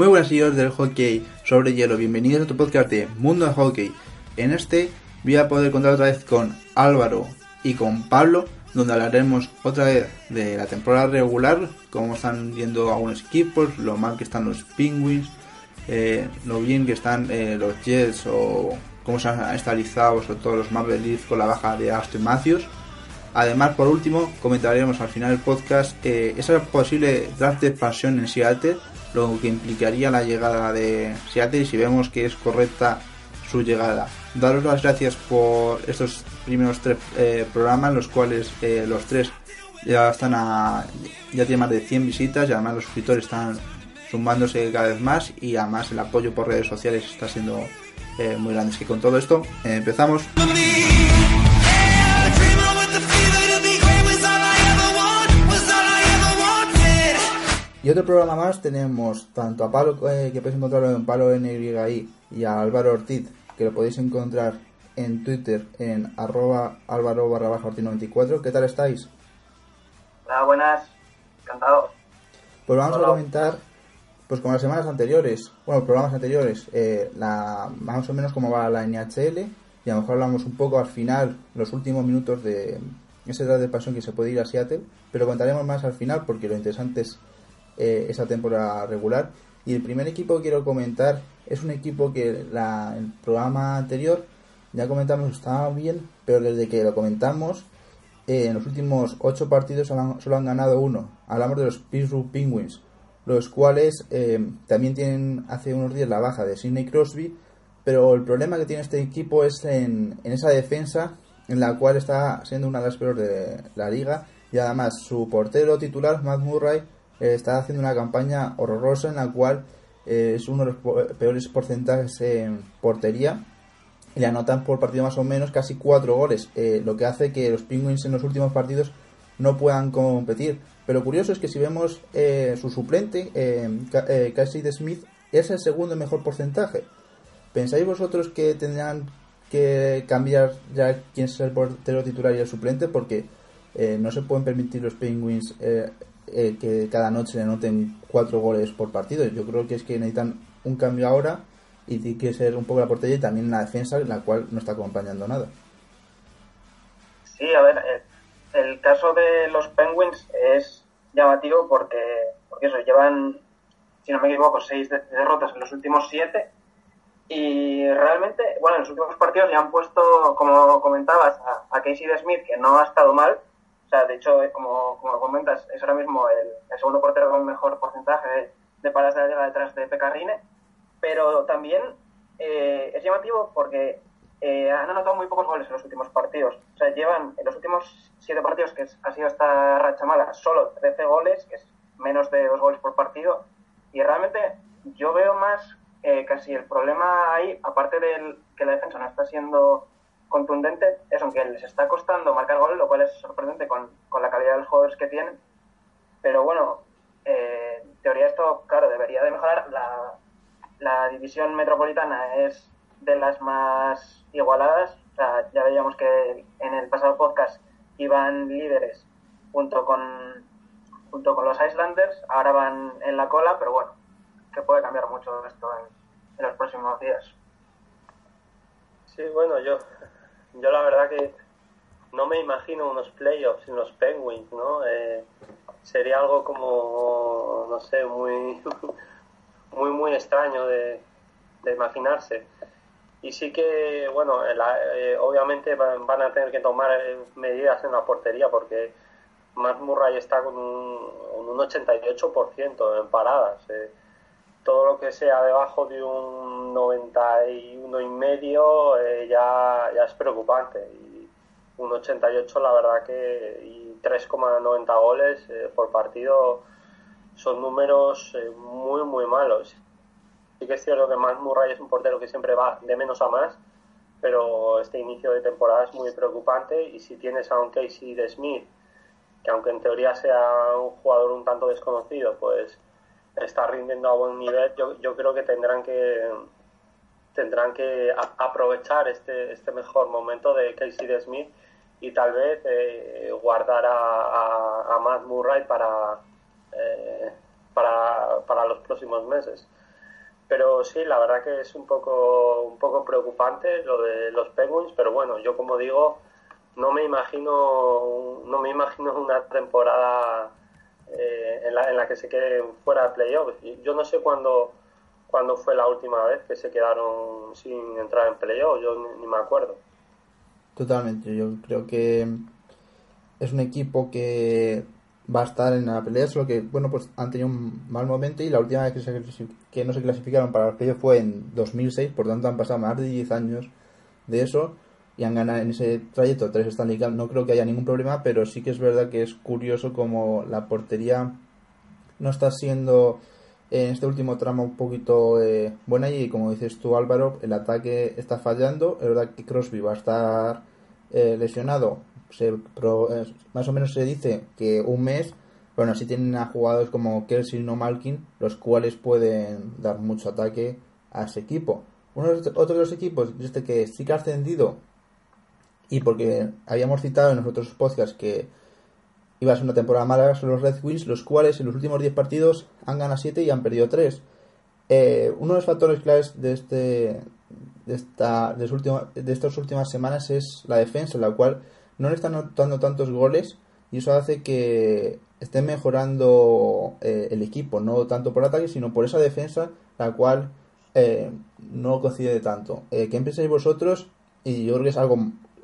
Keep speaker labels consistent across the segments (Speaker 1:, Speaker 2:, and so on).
Speaker 1: Muy buenas señores del hockey sobre hielo, bienvenidos a tu podcast de Mundo de Hockey. En este voy a poder contar otra vez con Álvaro y con Pablo, donde hablaremos otra vez de la temporada regular, cómo están yendo algunos equipos, lo mal que están los Penguins, eh, lo bien que están eh, los Jets o cómo se han estabilizado sobre todo los Maple Leafs con la baja de Austin Matthews. Además, por último, comentaremos al final del podcast eh, esa posible draft de expansión en Seattle lo que implicaría la llegada de Seattle y si vemos que es correcta su llegada. Daros las gracias por estos primeros tres eh, programas, los cuales eh, los tres ya están a ya tienen más de 100 visitas y además los suscriptores están sumándose cada vez más y además el apoyo por redes sociales está siendo eh, muy grande. Es que con todo esto empezamos. Y otro programa más tenemos tanto a Pablo, eh, que podéis encontrarlo en Palo NYI, y a Álvaro Ortiz, que lo podéis encontrar en Twitter en arroba álvaro barra baja 94. ¿Qué tal estáis?
Speaker 2: Hola, buenas, encantado.
Speaker 1: Pues vamos
Speaker 2: Hola.
Speaker 1: a comentar, pues como las semanas anteriores, bueno, programas anteriores, eh, la, más o menos cómo va la NHL, y a lo mejor hablamos un poco al final, los últimos minutos de ese edad de pasión que se puede ir a Seattle, pero contaremos más al final porque lo interesante es eh, esa temporada regular. Y el primer equipo que quiero comentar es un equipo que la, el programa anterior ya comentamos estaba bien, pero desde que lo comentamos, eh, en los últimos ocho partidos solo han ganado uno. Hablamos de los Pittsburgh Penguins, los cuales eh, también tienen hace unos días la baja de Sidney Crosby, pero el problema que tiene este equipo es en, en esa defensa, en la cual está siendo una de las peores de la liga, y además su portero titular, Matt Murray, está haciendo una campaña horrorosa en la cual eh, es uno de los peores porcentajes en portería y le anotan por partido más o menos casi cuatro goles, eh, lo que hace que los Penguins en los últimos partidos no puedan competir. Pero curioso es que si vemos eh, su suplente, Ca- Casey de Smith, es el segundo mejor porcentaje. ¿Pensáis vosotros que tendrán que cambiar ya quién es el portero titular y el suplente? Porque no se pueden permitir los Penguins eh, eh, que cada noche le anoten cuatro goles por partido. Yo creo que es que necesitan un cambio ahora y tiene que ser un poco la portería y también la defensa, la cual no está acompañando nada.
Speaker 2: Sí, a ver, eh, el caso de los Penguins es llamativo porque, porque eso, llevan, si no me equivoco, seis de- derrotas en los últimos siete y realmente, bueno, en los últimos partidos le han puesto, como comentabas, a, a Casey de Smith, que no ha estado mal, o sea, de hecho, eh, como, como comentas, es ahora mismo el, el segundo portero con mejor porcentaje de, de paradas de la liga detrás de Pecarrine, pero también eh, es llamativo porque eh, han anotado muy pocos goles en los últimos partidos. O sea, llevan en los últimos siete partidos, que ha sido esta racha mala, solo 13 goles, que es menos de dos goles por partido. Y realmente yo veo más eh, casi el problema ahí, aparte del que la defensa no está siendo contundente, es aunque les está costando marcar goles, lo cual es sorprendente con, con la calidad de los jugadores que tienen. Pero bueno, eh, en teoría esto, claro, debería de mejorar. La, la división metropolitana es de las más igualadas. O sea, ya veíamos que en el pasado podcast iban líderes junto con, junto con los Islanders. Ahora van en la cola, pero bueno, que puede cambiar mucho esto en, en los próximos días.
Speaker 3: Sí, bueno, yo, yo la verdad que no me imagino unos playoffs en los Penguins, ¿no? Eh, sería algo como, no sé, muy, muy, muy extraño de, de imaginarse. Y sí que, bueno, la- eh, obviamente van, van a tener que tomar eh, medidas en la portería porque Matt Murray está con un, un 88% en paradas. Eh. Todo lo que sea debajo de un 91 y medio eh, ya, ya es preocupante. Y un 88 la verdad que y 3,90 goles eh, por partido son números muy muy malos. Sí que es cierto que Matt Murray es un portero que siempre va de menos a más, pero este inicio de temporada es muy preocupante y si tienes a un Casey de Smith que aunque en teoría sea un jugador un tanto desconocido, pues está rindiendo a buen nivel, yo, yo creo que tendrán que tendrán que aprovechar este, este mejor momento de Casey de Smith y tal vez eh, guardar a, a, Matt Murray para, eh, para, para los próximos meses. Pero sí, la verdad que es un poco, un poco preocupante lo de los Penguins, pero bueno, yo como digo, no me imagino, no me imagino una temporada eh, en, la, en la que se queden fuera de playoffs. Yo no sé cuándo, cuándo fue la última vez que se quedaron sin entrar en playoffs, yo ni, me acuerdo.
Speaker 1: Totalmente, yo creo que es un equipo que va a estar en la pelea, solo que, bueno, pues han tenido un mal momento y la última vez que, que no se clasificaron para los playoffs fue en 2006, por tanto han pasado más de 10 años de eso y han ganado en ese trayecto tres Stanley Cup, no creo que haya ningún problema, pero sí que es verdad que es curioso como la portería no está siendo en este último tramo un poquito eh, buena y como dices tú Álvaro, el ataque está fallando, es verdad que Crosby va a estar eh, lesionado, se, eh, más o menos se dice que un mes, bueno, así tienen a jugadores como Kelsey o Malkin, los cuales pueden dar mucho ataque a ese equipo. Uno de otros de los equipos, este que sí que ha ascendido y porque habíamos citado en los otros podcasts que iba a ser una temporada mala son los Red Wings, los cuales en los últimos 10 partidos han ganado 7 y han perdido 3. Eh, uno de los factores claves de este de esta de, estas últimas semanas es la defensa, la cual no le están notando tantos goles y eso hace que esté mejorando eh, el equipo, no tanto por ataque, sino por esa defensa, la cual eh, no coincide tanto. ¿Qué pensáis vosotros? Y yo creo que es algo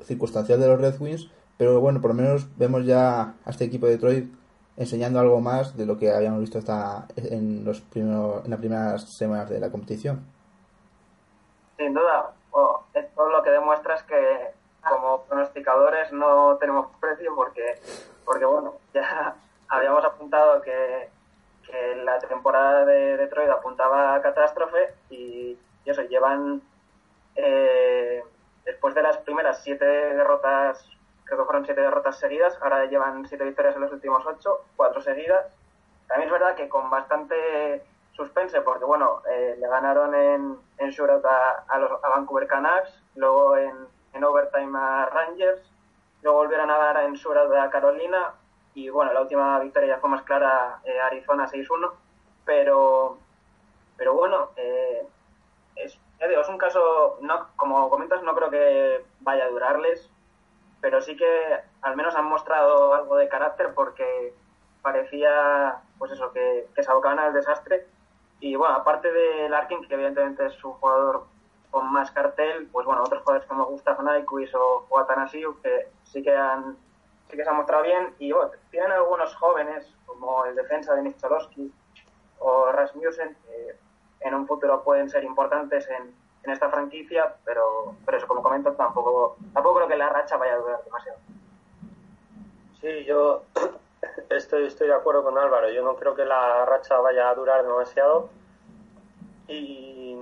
Speaker 1: circunstancial de los Red Wings, pero bueno, por lo menos vemos ya a este equipo de Detroit enseñando algo más de lo que habíamos visto hasta en los primeros, en las primeras semanas de la competición.
Speaker 2: Sin duda, esto lo que demuestra es que como pronosticadores no tenemos precio porque, porque bueno, ya habíamos apuntado que, que la temporada de Detroit apuntaba a catástrofe y, y eso, llevan eh, después de las primeras siete derrotas, creo que fueron siete derrotas seguidas, ahora llevan siete victorias en los últimos ocho, cuatro seguidas. También es verdad que con bastante suspense, porque bueno, eh, le ganaron en, en shootout a, los, a Vancouver Canucks, luego en, en overtime a Rangers, luego volvieron a ganar en shootout a Carolina, y bueno, la última victoria ya fue más clara, eh, Arizona 6-1, pero, pero bueno, eh, es es un caso, no, como comentas, no creo que vaya a durarles, pero sí que al menos han mostrado algo de carácter porque parecía, pues eso, que, que se abocaban al desastre. Y bueno, aparte de Larkin, que evidentemente es un jugador con más cartel, pues bueno, otros jugadores como Gustav Nyquist o, o Atanasiu, que sí que han sí que se han mostrado bien y bueno, tienen algunos jóvenes como el defensa de Cholowski o Rasmussen que en un futuro pueden ser importantes en, en esta franquicia, pero, pero eso, como comento, tampoco, tampoco creo que la racha vaya a durar demasiado.
Speaker 3: Sí, yo estoy, estoy de acuerdo con Álvaro. Yo no creo que la racha vaya a durar demasiado. Y,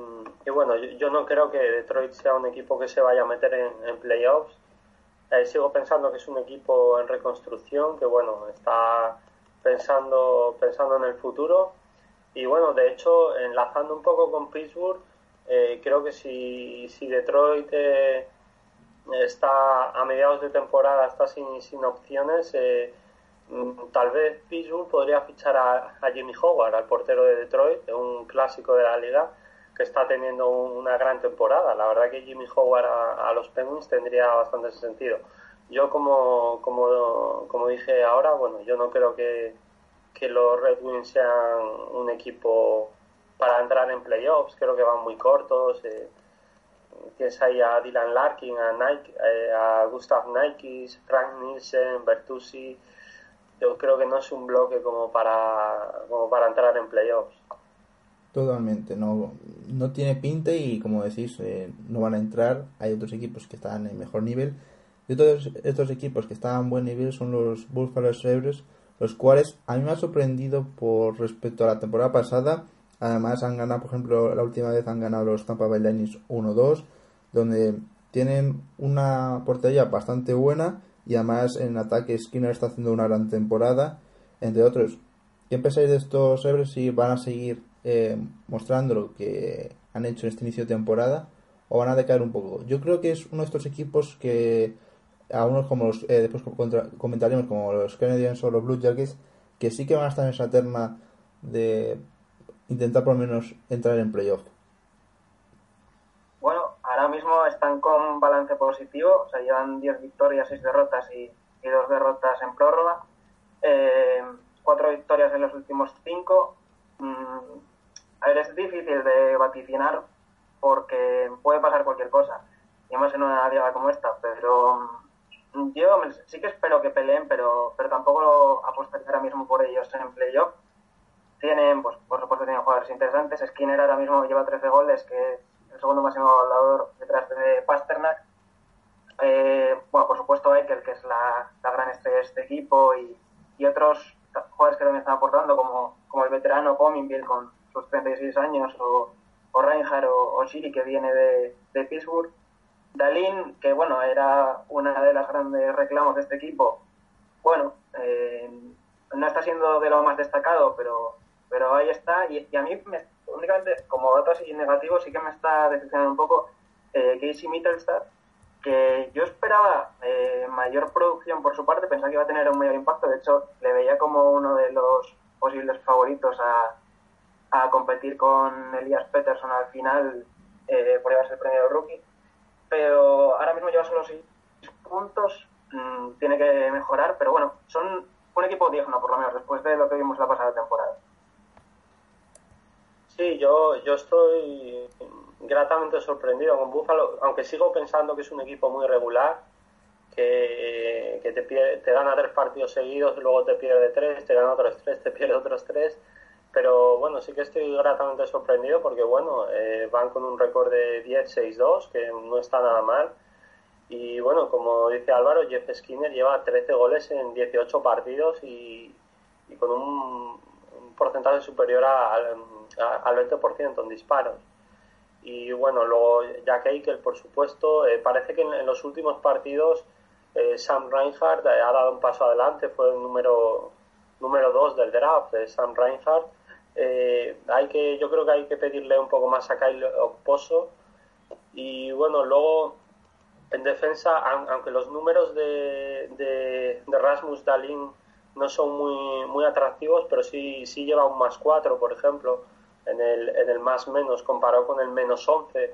Speaker 3: y bueno, yo, no creo que Detroit sea un equipo que se vaya a meter en, playoffs. Eh, sigo pensando que es un equipo en reconstrucción, que bueno, está pensando, pensando en el futuro y bueno, de hecho, enlazando un poco con Pittsburgh, eh, creo que si, si Detroit eh, está a mediados de temporada, está sin, sin opciones, eh, mm, tal vez Pittsburgh podría fichar a, Jimmy Howard, al portero de Detroit, un clásico de la liga, que está teniendo una gran temporada. La verdad que Jimmy Howard a, a los Penguins tendría bastante sentido. Yo, como, como, como dije ahora, bueno, yo no creo que que los Red Wings sean un equipo para entrar en playoffs, creo que van muy cortos. Eh, tienes ahí a Dylan Larkin, a, Nike, eh, a Gustav Nikes, Frank Nielsen, Bertuzzi. yo creo que no es un bloque como para, para entrar en playoffs.
Speaker 1: Totalmente, no, no tiene pinta y como decís, eh, no van a entrar. Hay otros equipos que están en mejor nivel. Y otros estos equipos que están en buen nivel son los Buffalo Sabres, los cuales a mí me ha sorprendido por respecto a la temporada pasada. Además han ganado, por ejemplo, la última vez han ganado los Tampa Bay Lightning 1-2, donde tienen una portería bastante buena y además en ataque Skinner está haciendo una gran temporada, entre otros. ¿Qué pensáis de estos Sabres si van a seguir eh, mostrando lo que han hecho en este inicio de temporada o van a decaer un poco. Yo creo que es uno de estos equipos que a unos como los, eh, después comentaremos como los Canadiens o los Blue Jackets que sí que van a estar en esa terna de intentar por lo menos entrar en playoff.
Speaker 2: Bueno, ahora mismo están con balance positivo, o sea, llevan 10 victorias, 6 derrotas y, y 2 derrotas en prórroga. Eh, 4 victorias en los últimos 5. A ver, es difícil de vaticinar porque puede pasar cualquier cosa, y más en una liga como esta, pero mm, yo sí que espero que peleen, pero, pero tampoco apostaría ahora mismo por ellos en playoff. Tienen, pues por supuesto, tienen jugadores interesantes. Skinner ahora mismo lleva 13 goles, que es el segundo máximo goleador detrás de Pasternak. Eh, bueno, por supuesto, Eichel, que es la, la gran estrella de este equipo, y, y otros jugadores que también están aportando, como, como el veterano Cominville con sus 36 años, o, o Reinhardt o, o Shiri, que viene de, de Pittsburgh. Dalin, que bueno, era una de las grandes reclamos de este equipo, bueno, eh, no está siendo de lo más destacado, pero, pero ahí está. Y, a mí, me, únicamente, como datos y negativos, sí que me está decepcionando un poco eh, Casey Mittelstadt, que yo esperaba eh, mayor producción por su parte, pensaba que iba a tener un mayor impacto, de hecho, le veía como uno de los posibles favoritos a, a competir con Elias Peterson al final eh, por llevarse el premio de rookie. Pero ahora mismo lleva solo 6 puntos, mmm, tiene que mejorar, pero bueno, son un equipo digno por lo menos después de lo que vimos la pasada temporada.
Speaker 3: Sí, yo, yo estoy gratamente sorprendido con Buffalo, aunque sigo pensando que es un equipo muy regular, que, que te, te gana tres partidos seguidos, luego te pierde tres, te gana otros tres, te pierde otros tres pero bueno, sí que estoy gratamente sorprendido porque bueno, eh, van con un récord de 10-6-2, que no está nada mal. Y bueno, como dice Álvaro, Jeff Skinner lleva 13 goles en 18 partidos y, con un, porcentaje superior al, al 20% en disparos. Y bueno, luego Jack Eichel, por supuesto, eh, parece que en, los últimos partidos eh, Sam Reinhardt ha dado un paso adelante, fue el número número 2 del draft, de Sam Reinhardt, eh, hay que, yo creo que hay que pedirle un poco más a Kyle Okposo. Y bueno, luego en defensa, aunque los números de, de, de Rasmus Dalin no son muy, muy atractivos, pero sí, sí lleva un más 4, por ejemplo, en el, en el más menos, comparado con el menos 11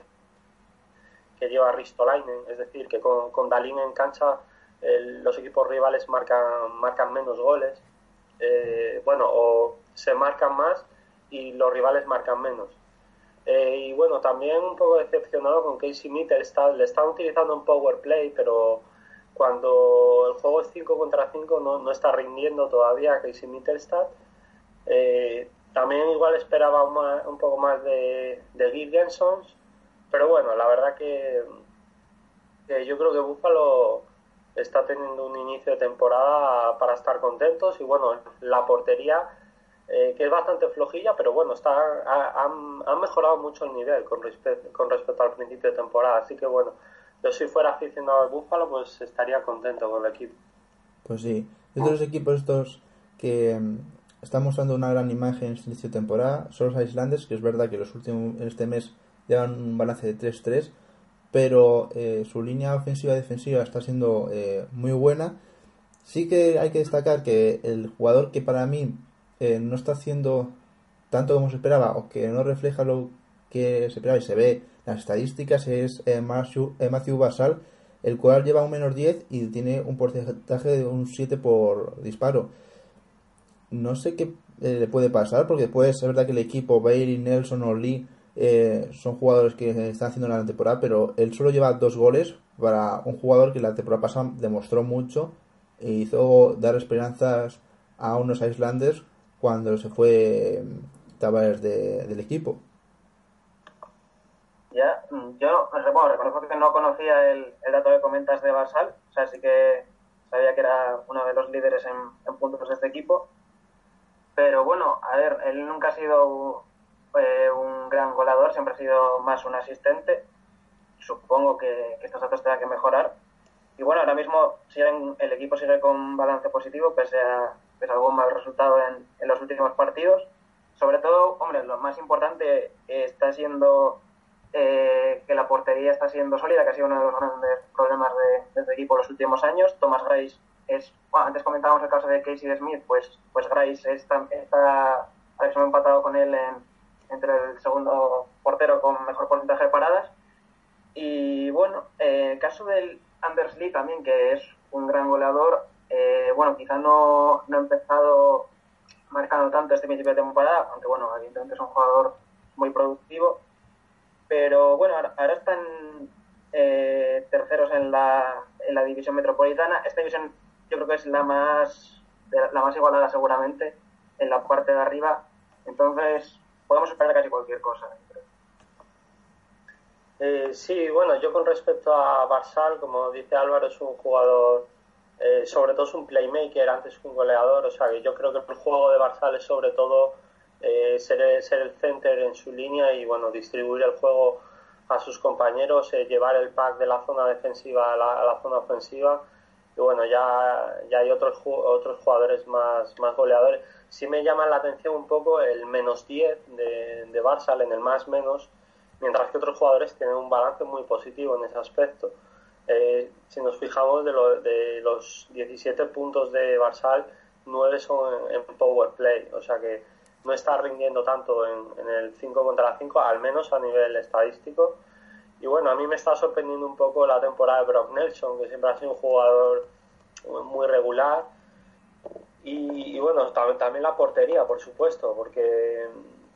Speaker 3: que lleva Ristolainen. Es decir, que con, con Dalin en cancha el, los equipos rivales marcan, marcan menos goles. Eh, bueno, o se marcan más y los rivales marcan menos. Eh, y bueno, también un poco decepcionado con Casey Mittelstadt. Le están utilizando un power play, pero cuando el juego es 5 contra 5 no, no, está rindiendo todavía Casey Mittelstadt. Eh, también igual esperaba un, un poco más de, de Gilgensons, pero bueno, la verdad que, que yo creo que Buffalo está teniendo un inicio de temporada para estar contentos y bueno, la portería eh, que es bastante flojilla, pero bueno, está, ha, han, han, mejorado mucho el nivel con, respect, con respecto al principio de temporada. Así que bueno, yo si fuera aficionado al Búfalo, pues estaría contento con el equipo.
Speaker 1: Pues sí, de los equipos estos que um, están mostrando una gran imagen en este inicio de temporada son los Islanders, que es verdad que los últimos en este mes llevan un balance de 3-3, pero eh, su línea ofensiva defensiva está siendo eh, muy buena. Sí que hay que destacar que el jugador que para mí eh, no está haciendo tanto como se esperaba o que no refleja lo que se esperaba y se ve las estadísticas es eh, Matthew, eh, Basal el cual lleva un menos 10 y tiene un porcentaje de un 7 por disparo. No sé qué eh, le puede pasar porque puede ser verdad que el equipo Bailey, Nelson o Lee son jugadores que están haciendo en la temporada pero él solo lleva dos goles para un jugador que la temporada pasada demostró mucho e hizo dar esperanzas a unos Islanders cuando se fue Tavares de, del equipo.
Speaker 2: Ya, yo bueno, reconozco que no conocía el, el, dato que comentas de Basal, o sea, sí que sabía que era uno de los líderes en, puntos de este equipo, pero bueno, a ver, él nunca ha sido eh, un gran goleador, siempre ha sido más un asistente, supongo que, que estos datos tendrán que mejorar, y bueno, ahora mismo siguen, el equipo sigue con balance positivo, pese a, a algún mal resultado en, en los últimos partidos, sobre todo, hombre, lo más importante está siendo eh, que la portería está siendo sólida, que ha sido uno de los grandes problemas de, de este equipo los últimos años. Thomas Grace es, bueno, antes comentábamos el caso de Casey Smith, pues, pues Grace está, está ha empatado con él en, entre el segundo portero con mejor porcentaje de paradas. Y bueno, eh, el caso del Anders Lee también, que es un gran goleador, eh, bueno, quizá no, no ha empezado marcando tanto este principio de temporada, aunque bueno, evidentemente es un jugador muy productivo. Pero bueno, ahora, ahora están eh, terceros en la, en la división metropolitana. Esta división yo creo que es la más, la más igualada seguramente en la parte de arriba. Entonces, podemos esperar casi cualquier cosa.
Speaker 3: Eh, sí, bueno, yo con respecto a Barsal, como dice Álvaro, es un jugador eh, sobre todo es un playmaker antes que un goleador, o sea que yo creo que el juego de Barzal es sobre todo eh, ser, ser, el center en su línea y bueno, distribuir el juego a sus compañeros, eh, llevar el pack de la zona defensiva a la, a la, zona ofensiva y bueno, ya, ya hay otros, otros jugadores más, más goleadores. Sí me llama la atención un poco el menos 10 de, de Barzal en el más menos, mientras que otros jugadores tienen un balance muy positivo en ese aspecto. Eh, si nos fijamos de, lo, de, los 17 puntos de Barsal, 9 son en, en, power play, o sea que no está rindiendo tanto en, en, el 5 contra 5, al menos a nivel estadístico. Y bueno, a mí me está sorprendiendo un poco la temporada de Brock Nelson, que siempre ha sido un jugador muy regular. Y, y bueno, también, también, la portería, por supuesto, porque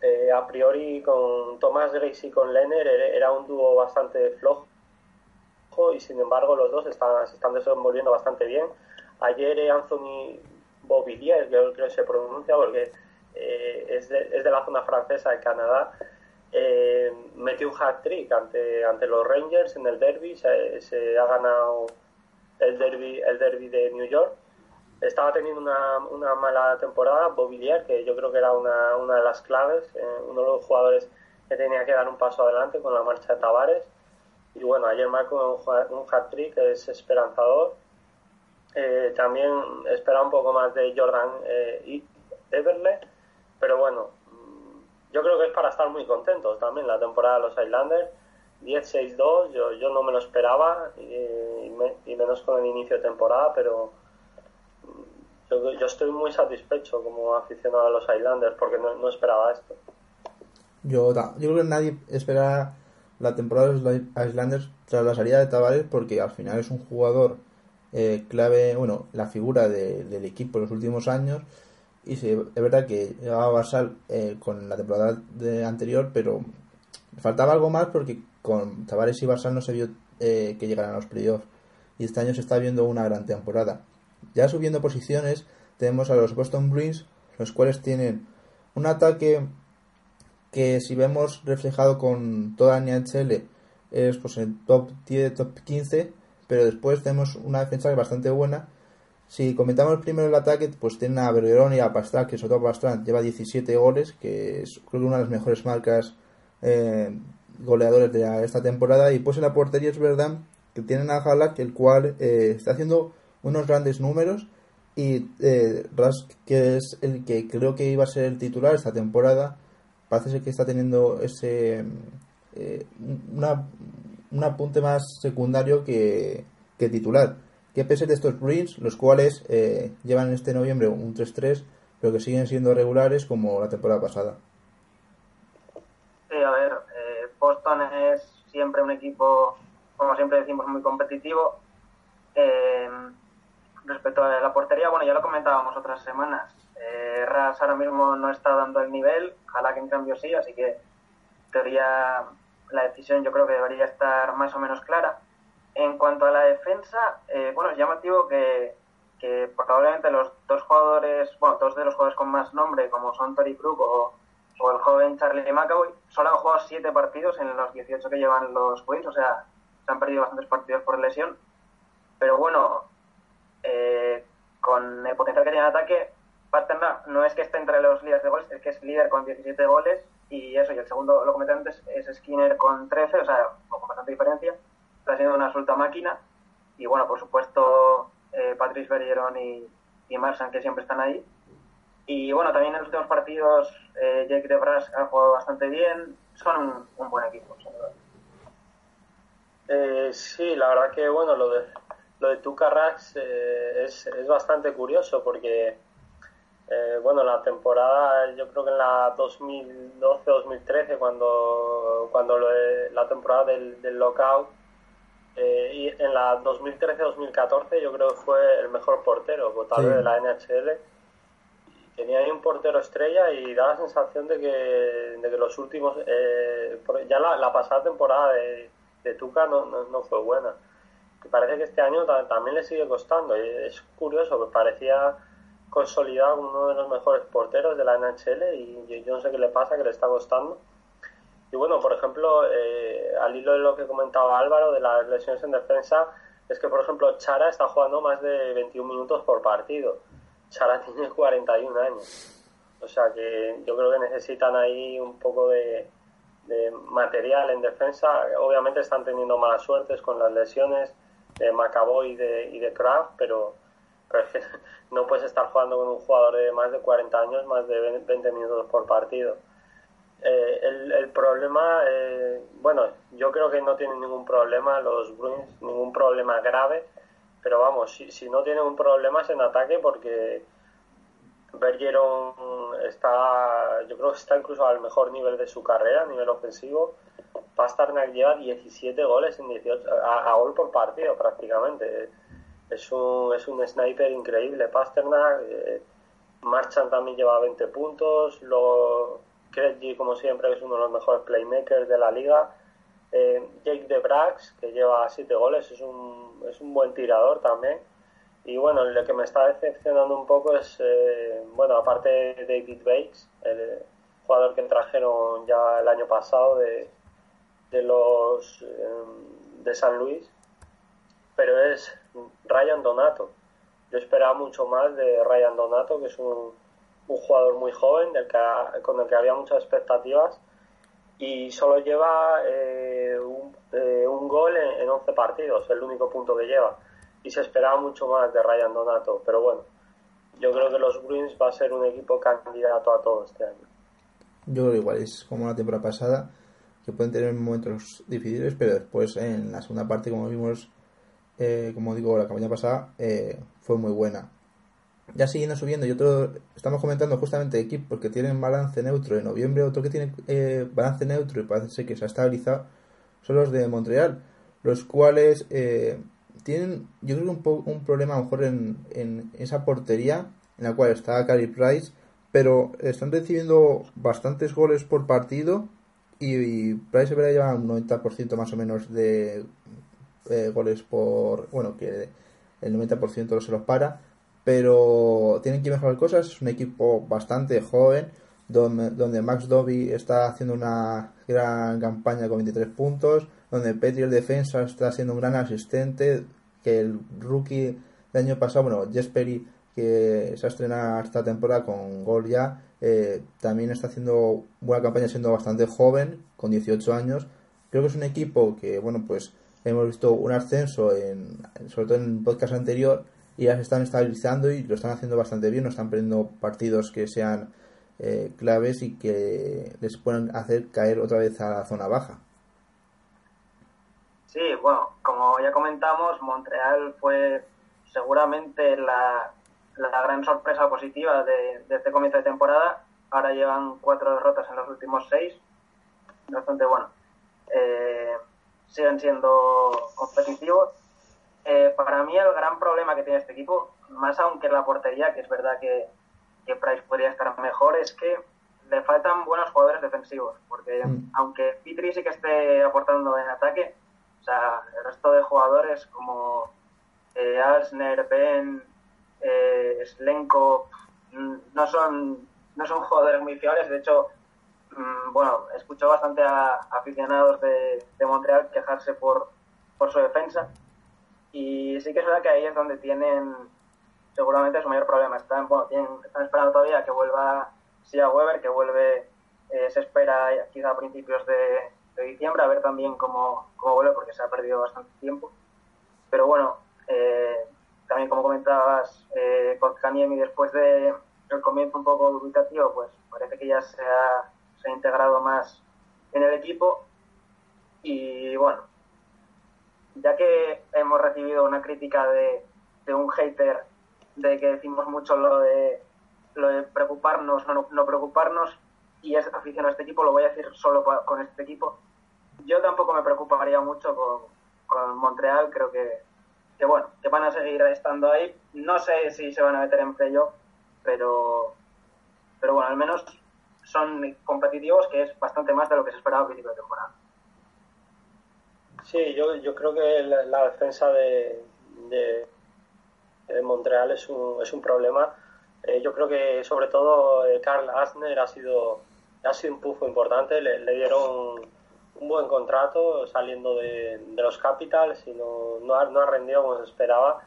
Speaker 3: eh, a priori con Thomas Grace y con Lenner era un dúo bastante flojo y sin embargo los dos están, se están desenvolviendo bastante bien. Ayer Anthony Bovillier, creo que se pronuncia porque eh, es, de, es, de, la zona francesa de Canadá, eh, metió un hat-trick ante, ante los Rangers en el derby, se, se, ha ganado el derby, el derby de New York. Estaba teniendo una, una mala temporada, Bovillier, que yo creo que era una, una de las claves, eh, uno de los jugadores que tenía que dar un paso adelante con la marcha de Tavares y bueno, ayer marcó un, un hat-trick, es esperanzador. Eh, también esperaba un poco más de Jordan eh, Everle, pero bueno, yo creo que es para estar muy contentos también la temporada de los Islanders. 10-6-2, yo, yo no me lo esperaba, y, me, y, menos con el inicio de temporada, pero yo, yo, estoy muy satisfecho como aficionado a los Islanders porque no, no esperaba esto.
Speaker 1: Yo, yo creo que nadie esperaba la temporada de los Islanders tras la salida de Tavares porque al final es un jugador eh, clave, bueno, la figura de, del equipo en los últimos años y sí, es verdad que llegaba a Basal eh, con la temporada de anterior, pero faltaba algo más porque con Tavares y Basal no se vio eh, que llegaran a los playoffs y este año se está viendo una gran temporada. Ya subiendo posiciones tenemos a los Boston Bruins, los cuales tienen un ataque que si vemos reflejado con toda la NHL es pues en top 10, top 15, pero después tenemos una defensa bastante buena. Si comentamos primero el ataque, pues tienen a Bergeron y a Pastrana, que sobre todo Pastrana lleva 17 goles, que es creo que una de las mejores marcas eh, goleadores de esta temporada. Y pues en la portería es verdad que tienen a Halak, el cual eh, está haciendo unos grandes números. Y eh, Rask, que es el que creo que iba a ser el titular esta temporada, parece ser que está teniendo ese eh, una, un apunte más secundario que, que titular. ¿Qué pese de estos Bruins, los cuales eh, llevan este noviembre un 3-3, pero que siguen siendo regulares como la temporada pasada?
Speaker 2: Sí, a ver, eh, Boston es siempre un equipo, como siempre decimos, muy competitivo. Eh, respecto a la portería, bueno, ya lo comentábamos otras semanas. Eh, Ras ahora mismo no está dando el nivel, ojalá que en cambio sí, así que en teoría la decisión yo creo que debería estar más o menos clara. En cuanto a la defensa, eh, bueno, es llamativo que, que probablemente los dos jugadores, bueno, dos de los jugadores con más nombre, como son Tori Krug o, el joven Charlie McAvoy, solo han jugado siete partidos en los 18 que llevan los Queens, o sea, se han perdido bastantes partidos por lesión. Pero bueno, eh, con el potencial que tiene el ataque, Pasternak no es que esté entre los líderes de goles, es que es líder con 17 goles y eso, y el segundo, lo comenté antes, es Skinner con 13, o sea, con bastante diferencia. Está siendo una absoluta máquina. Y bueno, por supuesto, eh, Patrice Bergeron y, Marsan, que siempre están ahí. Y bueno, también en los últimos partidos, eh, Jake DeBras ha jugado bastante bien. Son un, buen equipo,
Speaker 3: eh, sí, la verdad que bueno, lo de, lo de Tuca eh, es, es bastante curioso porque eh, bueno, la temporada, yo creo que en la 2012-2013, cuando, cuando la temporada del, del lockout, eh, y en la 2013-2014 yo creo que fue el mejor portero votado de la NHL. Tenía ahí un portero estrella y da la sensación de que, de que los últimos, eh, ya la, pasada temporada de, de Tuca no, no, fue buena. Y parece que este año también le sigue costando. Y es curioso, que parecía consolidado uno de los mejores porteros de la NHL y yo no sé qué le pasa, que le está costando. Y bueno, por ejemplo, eh, al hilo de lo que comentaba Álvaro de las lesiones en defensa, es que por ejemplo Chara está jugando más de 21 minutos por partido. Chara tiene 41 años. O sea que yo creo que necesitan ahí un poco de, material en defensa. Obviamente están teniendo malas suertes con las lesiones de Macaboy y de, y de Kraft, pero no puedes estar jugando con un jugador de más de 40 años, más de 20 minutos por partido. Eh, el, problema, eh, bueno, yo creo que no tienen ningún problema los Bruins, ningún problema grave, pero vamos, si, si no tienen un problema es en ataque porque Bergeron está, yo creo que está incluso al mejor nivel de su carrera, a nivel ofensivo. Pasternak lleva 17 goles en 18, a, a gol por partido prácticamente es un, es un sniper increíble. Pasternak, eh, Marchand también lleva 20 puntos, luego Krejci, como siempre, es uno de los mejores playmakers de la liga. Eh, Jake DeBrax, que lleva 7 goles, es un, es un buen tirador también. Y bueno, lo que me está decepcionando un poco es, eh, bueno, aparte de David Bakes, el jugador que trajeron ya el año pasado de, de los de San Luis, pero es Ryan Donato. Yo esperaba mucho más de Ryan Donato, que es un, un jugador muy joven con el que había muchas expectativas y solo lleva eh, un, eh, un, gol en, en, 11 partidos, el único punto que lleva. Y se esperaba mucho más de Ryan Donato, pero bueno, yo creo que los Bruins va a ser un equipo candidato a todo este año.
Speaker 1: Yo creo igual, es como la temporada pasada, que pueden tener momentos difíciles, pero después en la segunda parte, como vimos, eh, como digo, la campaña pasada eh, fue muy buena. Ya siguiendo subiendo, y otro, estamos comentando justamente equipos que tienen balance neutro en noviembre, otro que tiene eh, balance neutro y parece que se ha estabilizado, son los de Montreal, los cuales tienen, yo creo que un, un problema a lo mejor en, en esa portería en la cual está Cary Price, pero están recibiendo bastantes goles por partido y, Price se verá llevar un 90% más o menos de eh, goles por. Bueno, que el 90% se los para, pero tienen que mejorar cosas. Es un equipo bastante joven, donde, donde Max Dobby está haciendo una gran campaña con 23 puntos, donde Petri, el defensa, está siendo un gran asistente, que el rookie del año pasado, bueno, Jesperi, que se ha estrenado esta temporada con gol ya, eh, también está haciendo buena campaña siendo bastante joven, con 18 años. Creo que es un equipo que, bueno, pues hemos visto un ascenso, en, sobre todo en el podcast anterior, y ya se están estabilizando y lo están haciendo bastante bien, no están perdiendo partidos que sean eh, claves y que les puedan hacer caer otra vez a la zona baja.
Speaker 2: Sí, bueno, como ya comentamos, Montreal fue seguramente la, la gran sorpresa positiva de, de, este comienzo de temporada. Ahora llevan cuatro derrotas en los últimos seis. Bastante bueno. Eh, siguen siendo competitivos. Eh, para mí el gran problema que tiene este equipo, más aunque la portería, que es verdad que, que Price podría estar mejor, es que le faltan buenos jugadores defensivos, porque mm. aunque Pitri sí que esté aportando en ataque, o sea, el resto de jugadores como eh, Alsner, Ben, eh, Slenko, mm, no son, no son jugadores muy fiables. De hecho, bueno, escucho bastante a, aficionados de, Montreal quejarse por, por su defensa. Y sí que es verdad que ahí es donde tienen seguramente su mayor problema. Están, bueno, tienen, están esperando todavía que vuelva Sia Weber, que vuelve, eh, se espera quizá a principios de, diciembre, a ver también cómo, cómo vuelve, porque se ha perdido bastante tiempo. Pero bueno, eh, también como comentabas, eh, con Kaniemi después de comienzo un poco dubitativo, pues parece que ya se ha, se ha integrado más en el equipo. Y bueno, ya que hemos recibido una crítica de, de un hater de que decimos mucho lo de, lo de preocuparnos no, no, preocuparnos, y es afición a este equipo, lo voy a decir solo con este equipo. Yo tampoco me preocuparía mucho con, con Montreal, creo que, que, bueno, que van a seguir estando ahí. No sé si se van a meter en playoff, pero, pero bueno, al menos son competitivos, que es bastante más de lo que se esperaba a principio de temporada.
Speaker 3: Sí, yo, yo creo que la, la defensa de, de, Montreal es un, es un problema. Eh, yo creo que sobre todo eh, Carl Asner ha sido, ha sido un pufo importante, le, le dieron un buen contrato saliendo de, de los Capitals y no, no, ha, no ha rendido como se esperaba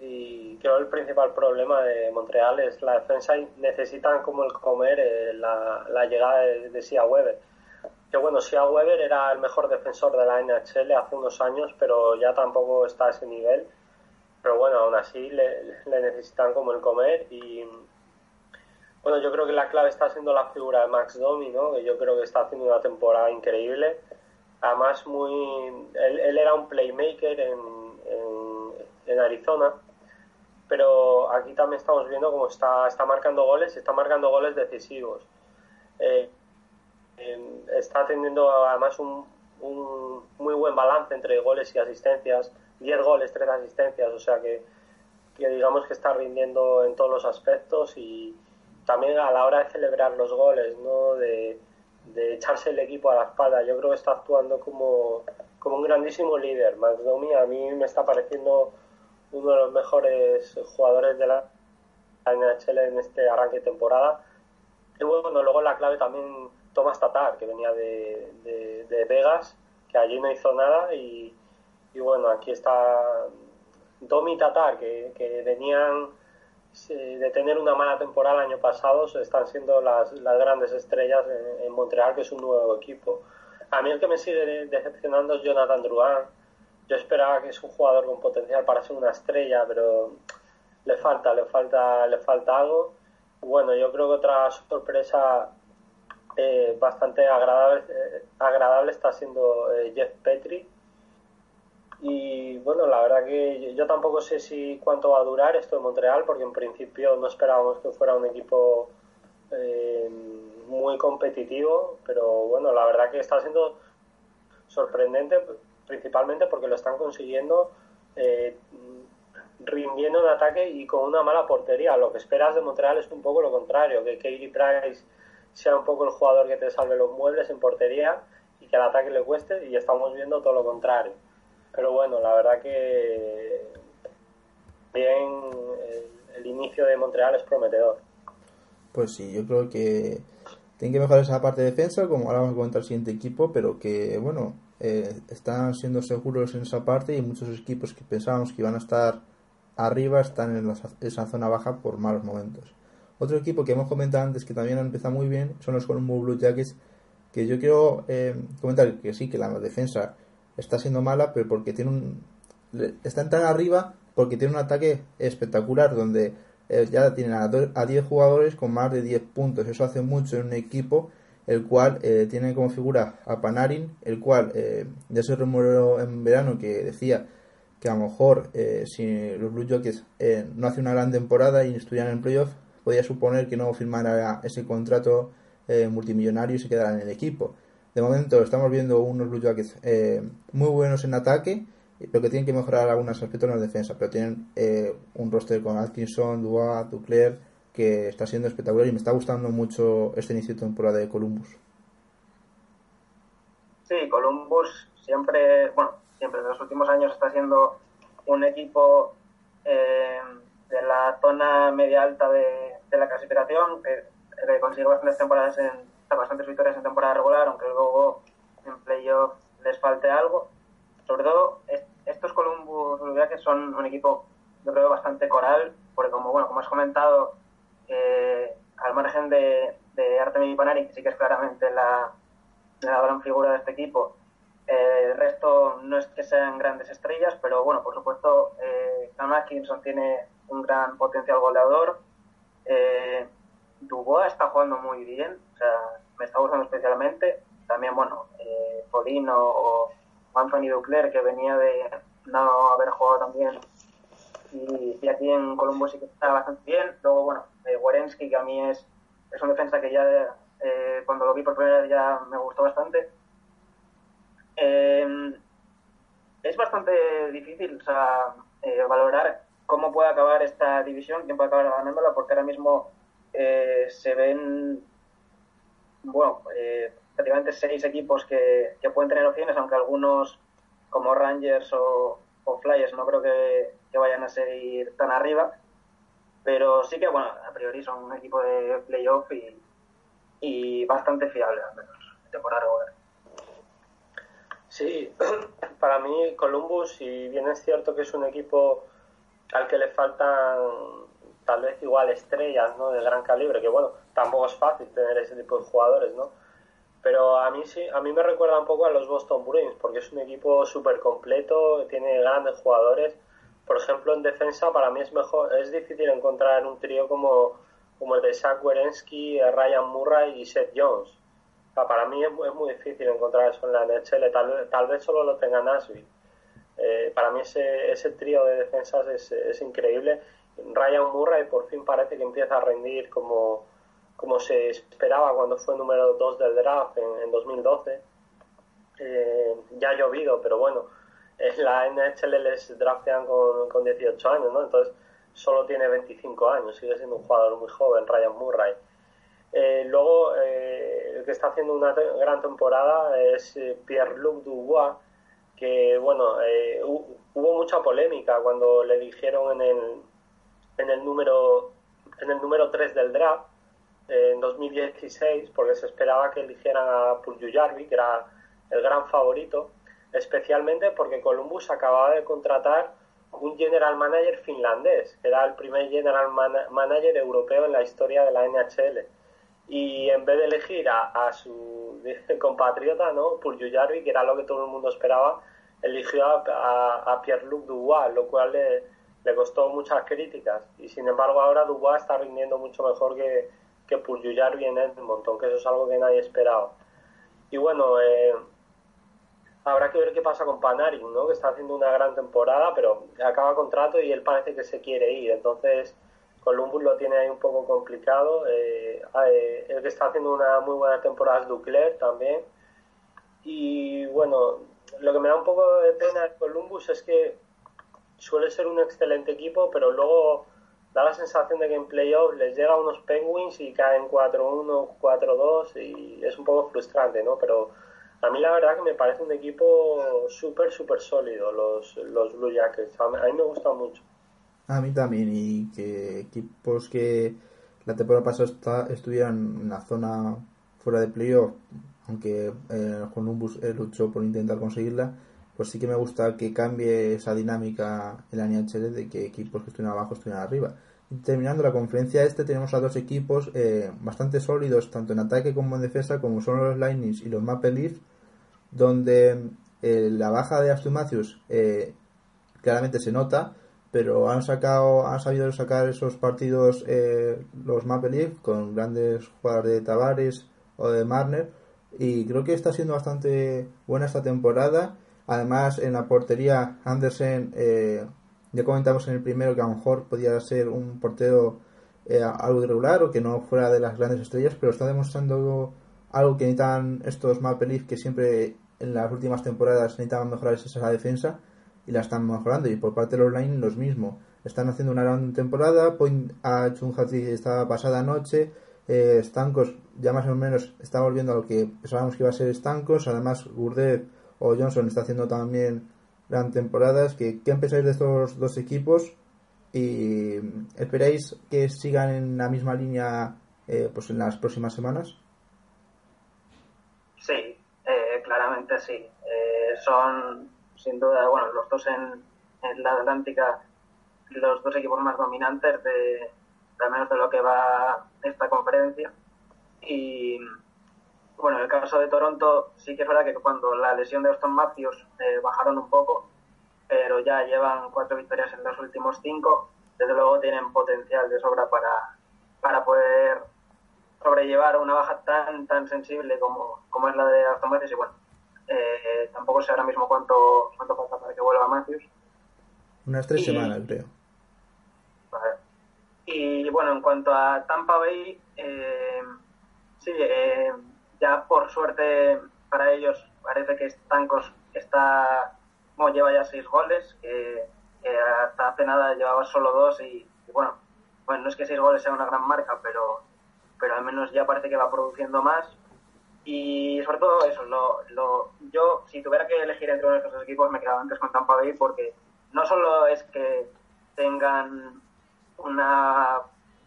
Speaker 3: y creo que el principal problema de Montreal es la defensa y necesitan como el comer eh, la, llegada de, de Sia Weber que bueno, Sia Weber era el mejor defensor de la NHL hace unos años, pero ya tampoco está a ese nivel. Pero bueno, aún así le, necesitan como el comer y bueno, yo creo que la clave está siendo la figura de Max Domi, ¿no? Que yo creo que está haciendo una temporada increíble. Además, muy él, era un playmaker en, en, Arizona, pero aquí también estamos viendo cómo está, está marcando goles, está marcando goles decisivos. Eh, está teniendo además un, un, muy buen balance entre goles y asistencias, 10 goles, 3 asistencias, o sea que, que, digamos que está rindiendo en todos los aspectos y también a la hora de celebrar los goles, ¿no? de, de echarse el equipo a la espalda, yo creo que está actuando como, como un grandísimo líder. Max Domi a mí me está pareciendo uno de los mejores jugadores de la NHL en este arranque de temporada. Y bueno, luego la clave también Thomas Tatar, que venía de, de, Vegas, que allí no hizo nada y, y bueno, aquí está Domi Tatar, que, que, venían de tener una mala temporada el año pasado, están siendo las, las grandes estrellas en, en, Montreal, que es un nuevo equipo. A mí el que me sigue decepcionando es Jonathan Drouin. Yo esperaba que es un jugador con potencial para ser una estrella, pero le falta, le falta, le falta algo. Bueno, yo creo que otra sorpresa eh, bastante agradable, eh, agradable está siendo eh, Jeff Petri. Y bueno, la verdad que yo tampoco sé si cuánto va a durar esto de Montreal, porque en principio no esperábamos que fuera un equipo muy competitivo, pero bueno, la verdad que está siendo sorprendente, principalmente porque lo están consiguiendo rindiendo en ataque y con una mala portería. Lo que esperas de Montreal es un poco lo contrario, que Katie Price sea un poco el jugador que te salve los muebles en portería y que al ataque le cueste y estamos viendo todo lo contrario. Pero bueno, la verdad que bien el, el inicio de Montreal es prometedor.
Speaker 1: Pues sí, yo creo que tienen que mejorar esa parte de defensa, como ahora vamos a comentar el siguiente equipo, pero que bueno, eh, están siendo seguros en esa parte y muchos equipos que pensábamos que iban a estar arriba están en la, esa zona baja por malos momentos. Otro equipo que hemos comentado antes que también ha empezado muy bien son los Columbus Blue Jackets, que yo quiero eh, comentar que sí, que la defensa está siendo mala, pero porque tiene un... están tan arriba porque tiene un ataque espectacular donde eh, ya tienen a, a 10 jugadores con más de 10 puntos. Eso hace mucho en un equipo el cual eh, tiene como figura a Panarin, el cual eh, ya se en verano que decía que a lo mejor eh, si los Blue Jackets no hacen una gran temporada y estuvieran en playoff, podía suponer que no firmara ese contrato eh, multimillonario y se quedara en el equipo. De momento estamos viendo unos Blue Jackets eh, muy buenos en ataque, pero que tienen que mejorar algunos aspectos en la defensa, pero tienen eh, un roster con Atkinson, Duas, Duclair, que está siendo espectacular y me está gustando mucho este inicio de temporada de Columbus.
Speaker 2: Sí, Columbus siempre, bueno, siempre en los últimos años está siendo un equipo eh, de la zona media alta de, de la clasificación, que, que consigue bastantes temporadas en, bastantes victorias en temporada regular, aunque luego en playoff les falte algo. Sobre todo, estos Columbus Jackets son un equipo, yo creo, bastante coral, porque como bueno, como has comentado, eh, al margen de, de Artemi Panari, que sí que es claramente la, gran figura de este equipo, eh, el resto no es que sean grandes estrellas, pero bueno, por supuesto, eh, Atkinson tiene un gran potencial goleador. Eh, Dubois está jugando muy bien, o sea, me está gustando especialmente. También, bueno, eh, Podino o Anthony Ducler, que venía de no haber jugado también. Y, aquí en Colombo sí que está bastante bien. Luego, bueno, eh, que a mí es, es un defensa que ya eh, cuando lo vi por primera vez ya me gustó bastante. Eh, es bastante difícil o sea, eh, valorar cómo puede acabar esta división, quién puede acabar ganándola, porque ahora mismo eh, se ven, bueno, prácticamente seis equipos que, que, pueden tener opciones, aunque algunos como Rangers o Flyers no creo que, que, vayan a seguir tan arriba, pero sí que, bueno, a priori son un equipo de playoff y, y bastante fiable, al menos, temporada regular.
Speaker 3: Sí, para mí Columbus, si bien es cierto que es un equipo al que le faltan tal vez igual estrellas ¿no? de gran calibre, que bueno, tampoco es fácil tener ese tipo de jugadores, ¿no? Pero a mí sí, a mí me recuerda un poco a los Boston Bruins, porque es un equipo súper completo, tiene grandes jugadores. Por ejemplo, en defensa para mí es mejor, es difícil encontrar un trío como, como el de Zach Wierenski, Ryan Murray y Seth Jones para mí es, es, muy difícil encontrar eso en la NHL, tal, tal vez solo lo tenga Nashville. Eh, para mí ese, ese trío de defensas es, es, increíble. Ryan Murray por fin parece que empieza a rendir como, como se esperaba cuando fue número 2 del draft en, en 2012. Eh, ya ha llovido, pero bueno, en la NHL les draftean con, con 18 años, ¿no? Entonces solo tiene 25 años, sigue siendo un jugador muy joven, Ryan Murray. Eh, luego, eh, el que está haciendo una gran temporada es eh, Pierre-Luc Dubois, que, bueno, eh, hubo mucha polémica cuando le dijeron en el, en el número en el número 3 del draft en 2016, porque se esperaba que eligieran a Puljujärvi, que era el gran favorito, especialmente porque Columbus acababa de contratar un general manager finlandés, que era el primer general man manager europeo en la historia de la NHL y en vez de elegir a, su compatriota, ¿no? Puljujärvi, que era lo que todo el mundo esperaba, eligió a, Pierre-Luc Dubois, lo cual le, le, costó muchas críticas. Y sin embargo ahora Dubois está rindiendo mucho mejor que, que Puljujärvi en Edmonton, que eso es algo que nadie esperaba. Y bueno, eh, habrá que ver qué pasa con Panarin, ¿no? Que está haciendo una gran temporada, pero acaba contrato y él parece que se quiere ir. Entonces Columbus lo tiene ahí un poco complicado. Eh, eh, el que está haciendo una muy buena temporada es Duclair también. Y bueno, lo que me da un poco de pena de Columbus es que suele ser un excelente equipo, pero luego da la sensación de que en playoff les llega unos Penguins y caen 4-1, 4-2 y es un poco frustrante, ¿no? Pero a mí la verdad que me parece un equipo súper, súper sólido los, los Blue Jackets. A mí me gusta mucho.
Speaker 1: A mí también, y que equipos que la temporada pasada estuvieran en la zona fuera de playoff, aunque eh, Columbus eh, luchó por intentar conseguirla, pues sí que me gusta que cambie esa dinámica en la NHL de que equipos que estuvieran abajo estuvieran arriba. Y terminando la conferencia este tenemos a dos equipos eh, bastante sólidos, tanto en ataque como en defensa, como son los Lightning y los Maple Leafs, donde eh, la baja de Aston Matthews eh, claramente se nota, pero han sacado han sabido sacar esos partidos eh, los Maple Leaf con grandes jugadores de Tavares o de Marner y creo que está siendo bastante buena esta temporada. Además en la portería Andersen eh, ya comentamos en el primero que a lo mejor podía ser un portero eh, algo irregular o que no fuera de las grandes estrellas pero está demostrando algo que necesitan estos Maple Leaf que siempre en las últimas temporadas necesitaban mejorar esa defensa y la están mejorando. Y por parte de los Line, los mismos. Están haciendo una gran temporada. Point ha hecho un hat esta pasada noche. Eh, ya más o menos está volviendo a lo que pensábamos que iba a ser Stancos. Además, Gurdev o Johnson está haciendo también gran temporadas. ¿Qué, qué pensáis de estos dos equipos? ¿Y esperáis que sigan en la misma línea eh, pues en las próximas semanas?
Speaker 2: Sí, eh, claramente sí. Eh, son, sin duda, bueno, los dos en, en, la Atlántica, los dos equipos más dominantes de, al menos de lo que va esta conferencia. Y bueno, en el caso de Toronto, sí que es verdad que cuando la lesión de Austin Matthews bajaron un poco, pero ya llevan cuatro victorias en los últimos cinco. Desde luego tienen potencial de sobra para, para poder sobrellevar una baja tan tan sensible como, como es la de Aston Matthews y bueno, eh, tampoco sé ahora mismo cuánto, cuánto falta para que vuelva Matthews.
Speaker 1: Unas tres semanas, creo.
Speaker 2: Y bueno, en cuanto a Tampa Bay, eh, sí, eh, ya por suerte para ellos parece que Stancos está, como lleva ya seis goles, que, hasta hace nada llevaba solo dos y, y bueno, bueno, no es que seis goles sea una gran marca, pero pero al menos ya parece que va produciendo más. Y sobre todo eso, lo, lo, yo si tuviera que elegir entre uno de estos equipos me quedaba antes con Tampa Bay porque no solo es que tengan una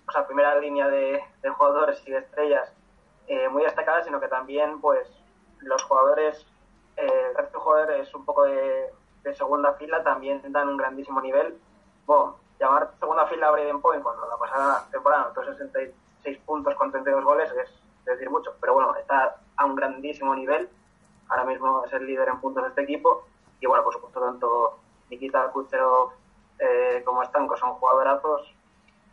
Speaker 2: o sea, primera línea de, de jugadores y de estrellas eh, muy destacada, sino que también pues los jugadores, eh, el resto de jugadores un poco de, de, segunda fila también dan un grandísimo nivel. Bueno, llamar segunda fila a Braden Point cuando la pasada temporada, entonces 6 puntos con 32 goles es, decir mucho, pero bueno, está a un grandísimo nivel. Ahora mismo es el líder en puntos de este equipo. Y bueno, por supuesto, tanto Nikita Kucherov eh, como Stanko son jugadorazos.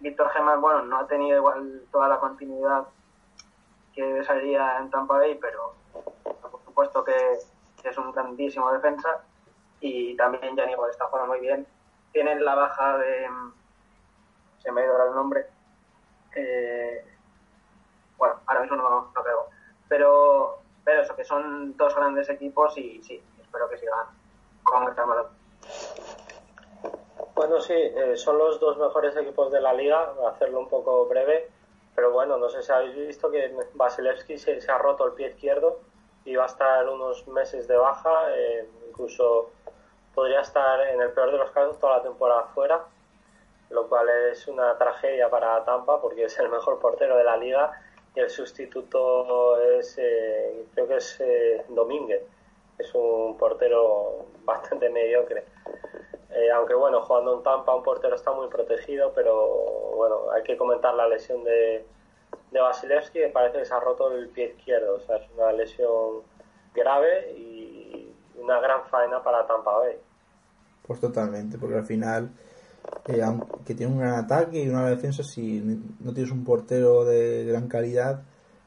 Speaker 2: Víctor Geman, bueno, no ha tenido igual toda la continuidad que salía en Tampa Bay, pero por supuesto que, es un grandísimo defensa. Y también Gianni está jugando muy bien. Tienen la baja de. Se me ha ido el nombre eh, bueno, ahora mismo no, no veo. Pero, pero eso, que son dos grandes equipos y sí, espero que sigan con esta balón.
Speaker 3: Bueno, sí, eh, son los dos mejores equipos de la liga, a hacerlo un poco breve, pero bueno, no sé si habéis visto que Vasilevsky se, se ha roto el pie izquierdo y va a estar unos meses de baja, eh, incluso podría estar en el peor de los casos toda la temporada fuera lo cual es una tragedia para Tampa porque es el mejor portero de la liga y el sustituto es, eh, creo que es eh, Domínguez, es un portero bastante mediocre. Eh, aunque bueno, jugando en Tampa un portero está muy protegido, pero bueno, hay que comentar la lesión de, de Vasilevsky, que parece que se ha roto el pie izquierdo, o sea, es una lesión grave y una gran faena para Tampa Bay.
Speaker 1: Pues totalmente, porque al final eh, que tiene un gran ataque y una defensa, si no tienes un portero de gran calidad,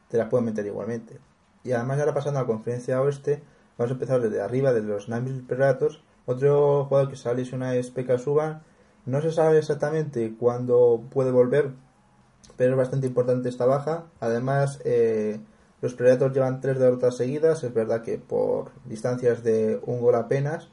Speaker 1: te las pueden meter igualmente. Y además ahora pasando a la conferencia oeste, vamos a empezar desde arriba, desde los Nashville Predators. Otro jugador que sale una es Pekka Subban. No se sabe exactamente cuándo puede volver, pero es bastante importante esta baja. Además, eh, los Predators llevan tres derrotas seguidas. Es verdad que por distancias de un gol apenas,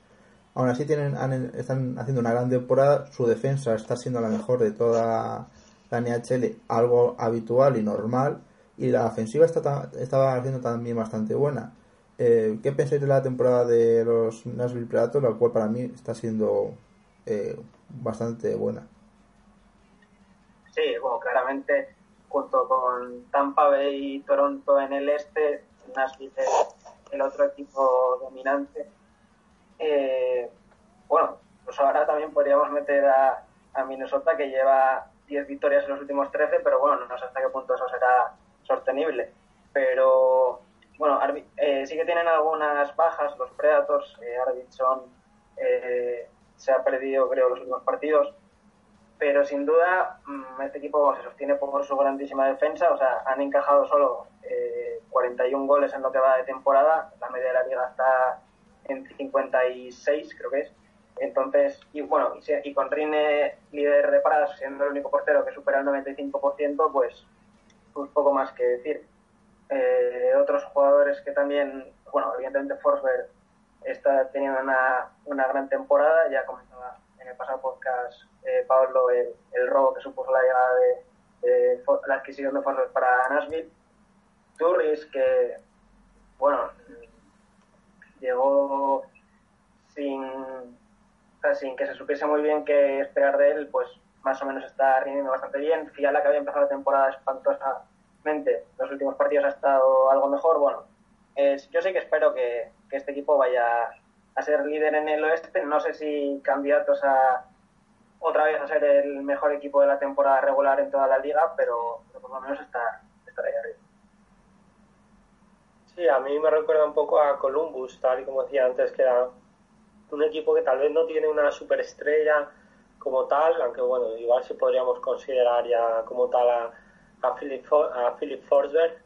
Speaker 1: Aún así tienen, están haciendo una gran temporada, su defensa está siendo la mejor de toda la NHL, algo habitual y normal, y la ofensiva está, estaba haciendo también bastante buena. Eh, ¿Qué pensáis de la temporada de los Nashville Predators, la cual para mí está siendo eh, bastante buena?
Speaker 2: Sí, bueno, claramente junto con Tampa Bay y Toronto en el este, Nashville es el otro equipo dominante eh, bueno, pues ahora también podríamos meter a, Minnesota que lleva 10 victorias en los últimos 13, pero bueno, no sé hasta qué punto eso será sostenible. Pero bueno, eh, sí que tienen algunas bajas los Predators. Eh, Arvidsson eh, se ha perdido, creo, los últimos partidos. Pero sin duda, mm, este equipo se sostiene por su grandísima defensa. O sea, han encajado solo 41 goles en lo que va de temporada. La media de la liga está en 56, creo que es. Entonces, y bueno, y, con Rine líder de paradas, siendo el único portero que supera el 95%, pues, pues poco más que decir. Eh, otros jugadores que también, bueno, evidentemente Forsberg está teniendo una, una gran temporada, ya comentaba en el pasado podcast eh, Pablo el, el, robo que supuso la llegada de, de, la adquisición de Forsberg para Nashville. Turris, que, bueno, llegó sin, sin que se supiese muy bien qué esperar de él, pues más o menos está rindiendo bastante bien. Fiala, que había empezado la temporada espantosamente, los últimos partidos ha estado algo mejor. Bueno, yo sí que espero que, este equipo vaya a ser líder en el oeste. No sé si candidatos a otra vez a ser el mejor equipo de la temporada regular en toda la liga, pero, por lo menos estar, estar ahí arriba.
Speaker 3: Sí, a mí me recuerda un poco a Columbus, tal y como decía antes, que era un equipo que tal vez no tiene una superestrella como tal, aunque bueno, igual sí podríamos considerar ya como tal a, a, Philip, a Philip Forsberg,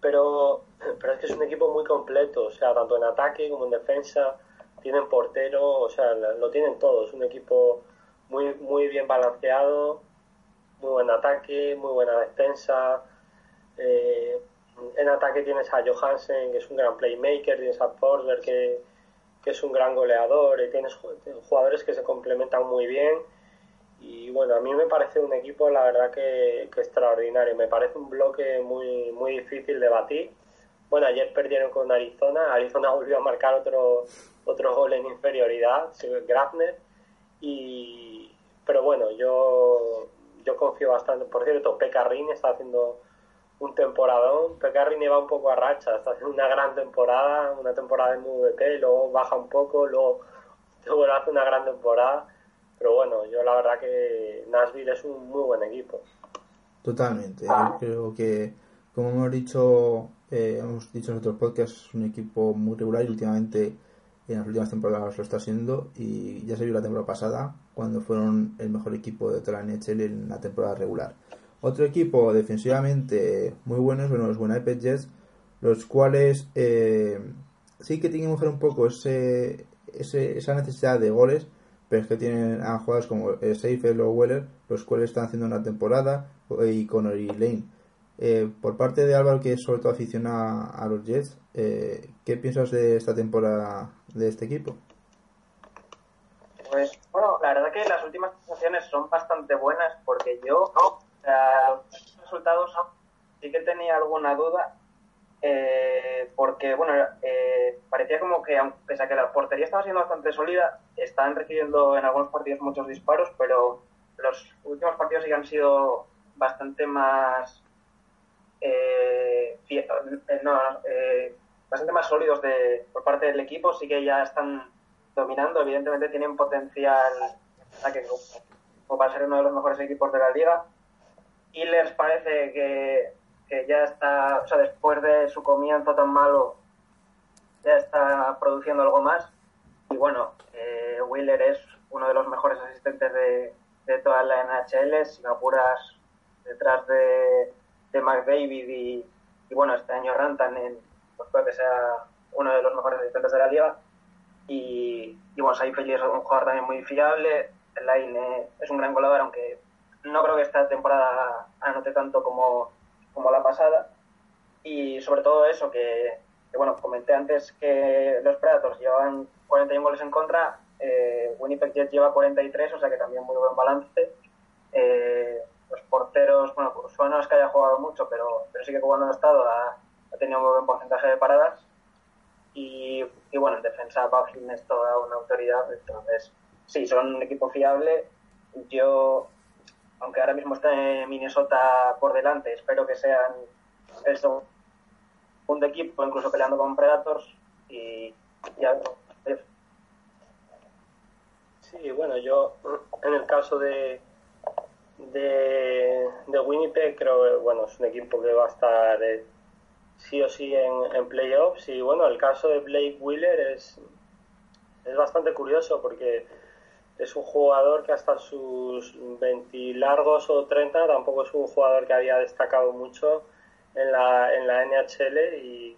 Speaker 3: pero, pero es que es un equipo muy completo, o sea, tanto en ataque como en defensa, tienen portero, o sea, lo tienen todo, es un equipo muy, muy bien balanceado, muy buen ataque, muy buena defensa. Eh, en ataque tienes a Johansen, que es un gran playmaker, tienes a Forsberg, que, que es un gran goleador, y tienes jugadores que se complementan muy bien. Y bueno, a mí me parece un equipo, la verdad, que, extraordinario. Me parece un bloque muy, muy difícil de batir. Bueno, ayer perdieron con Arizona. Arizona volvió a marcar otro, otro gol en inferioridad, Grafner. Y, pero bueno, yo, yo confío bastante. Por cierto, Pecarrini está haciendo un temporadón. Pecarrini va un poco a racha, está haciendo una gran temporada, una temporada de MVP, luego baja un poco, luego, luego hace una gran temporada. Pero bueno, yo la verdad que Nashville es un muy buen equipo.
Speaker 1: Totalmente. Yo creo que, como hemos dicho, eh, hemos dicho en otros podcasts, es un equipo muy regular y últimamente en las últimas temporadas lo está siendo y ya se vio la temporada pasada cuando fueron el mejor equipo de toda la NHL en la temporada regular. Otro equipo defensivamente muy bueno es bueno, los Winnipeg Jets, los cuales eh, sí que tienen que un poco ese, esa necesidad de goles, pero es que tienen a jugadores como eh, Seifel o Weller, los cuales están haciendo una temporada, y Connor y Lane. Eh, por parte de Álvaro, que sobre todo aficiona a los Jets, eh, ¿qué piensas de esta temporada de este equipo?
Speaker 2: Pues bueno, la verdad que las últimas sensaciones son bastante buenas porque yo, sea, los resultados sí que tenía alguna duda eh, porque bueno, eh, parecía como que pese a que la portería estaba siendo bastante sólida, estaban recibiendo en algunos partidos muchos disparos, pero los últimos partidos sí que han sido bastante más eh, no, bastante más sólidos de, por parte del equipo, sí que ya están dominando, evidentemente tienen potencial como para ser uno de los mejores equipos de la liga. Les parece que, que ya está, o sea, después de su comienzo tan malo, ya está produciendo algo más. Y bueno, eh, Wheeler es uno de los mejores asistentes de, de toda la NHL, sin apuras detrás de, de McDavid y, y bueno, este año Rantanen, pues puede que sea uno de los mejores asistentes de la liga. Y, y bueno, Seifeld es un jugador también muy fiable. Line es un gran goleador, aunque no creo que esta temporada anote tanto como, como la pasada. Y sobre todo eso, que, bueno, comenté antes que los Predators llevaban 41 goles en contra, eh, Winnipeg Jets lleva 43, o sea que también muy buen balance. Eh, los porteros, bueno, pues no es que haya jugado mucho, pero, pero sí que cuando ha estado ha, ha tenido un muy buen porcentaje de paradas y, bueno, en defensa Bufflin es toda una autoridad, entonces sí, son un equipo fiable. Yo, aunque ahora mismo está Minnesota por delante, espero que sean el segundo equipo, incluso peleando con Predators y, algo.
Speaker 3: Sí, bueno, yo en el caso de, de, de Winnipeg creo que bueno, es un equipo que va a estar eh, sí o sí en, en playoffs. Y bueno, el caso de Blake Wheeler es, es bastante curioso porque es un jugador que hasta sus 20 largos o 30 tampoco es un jugador que había destacado mucho en la, en la NHL y,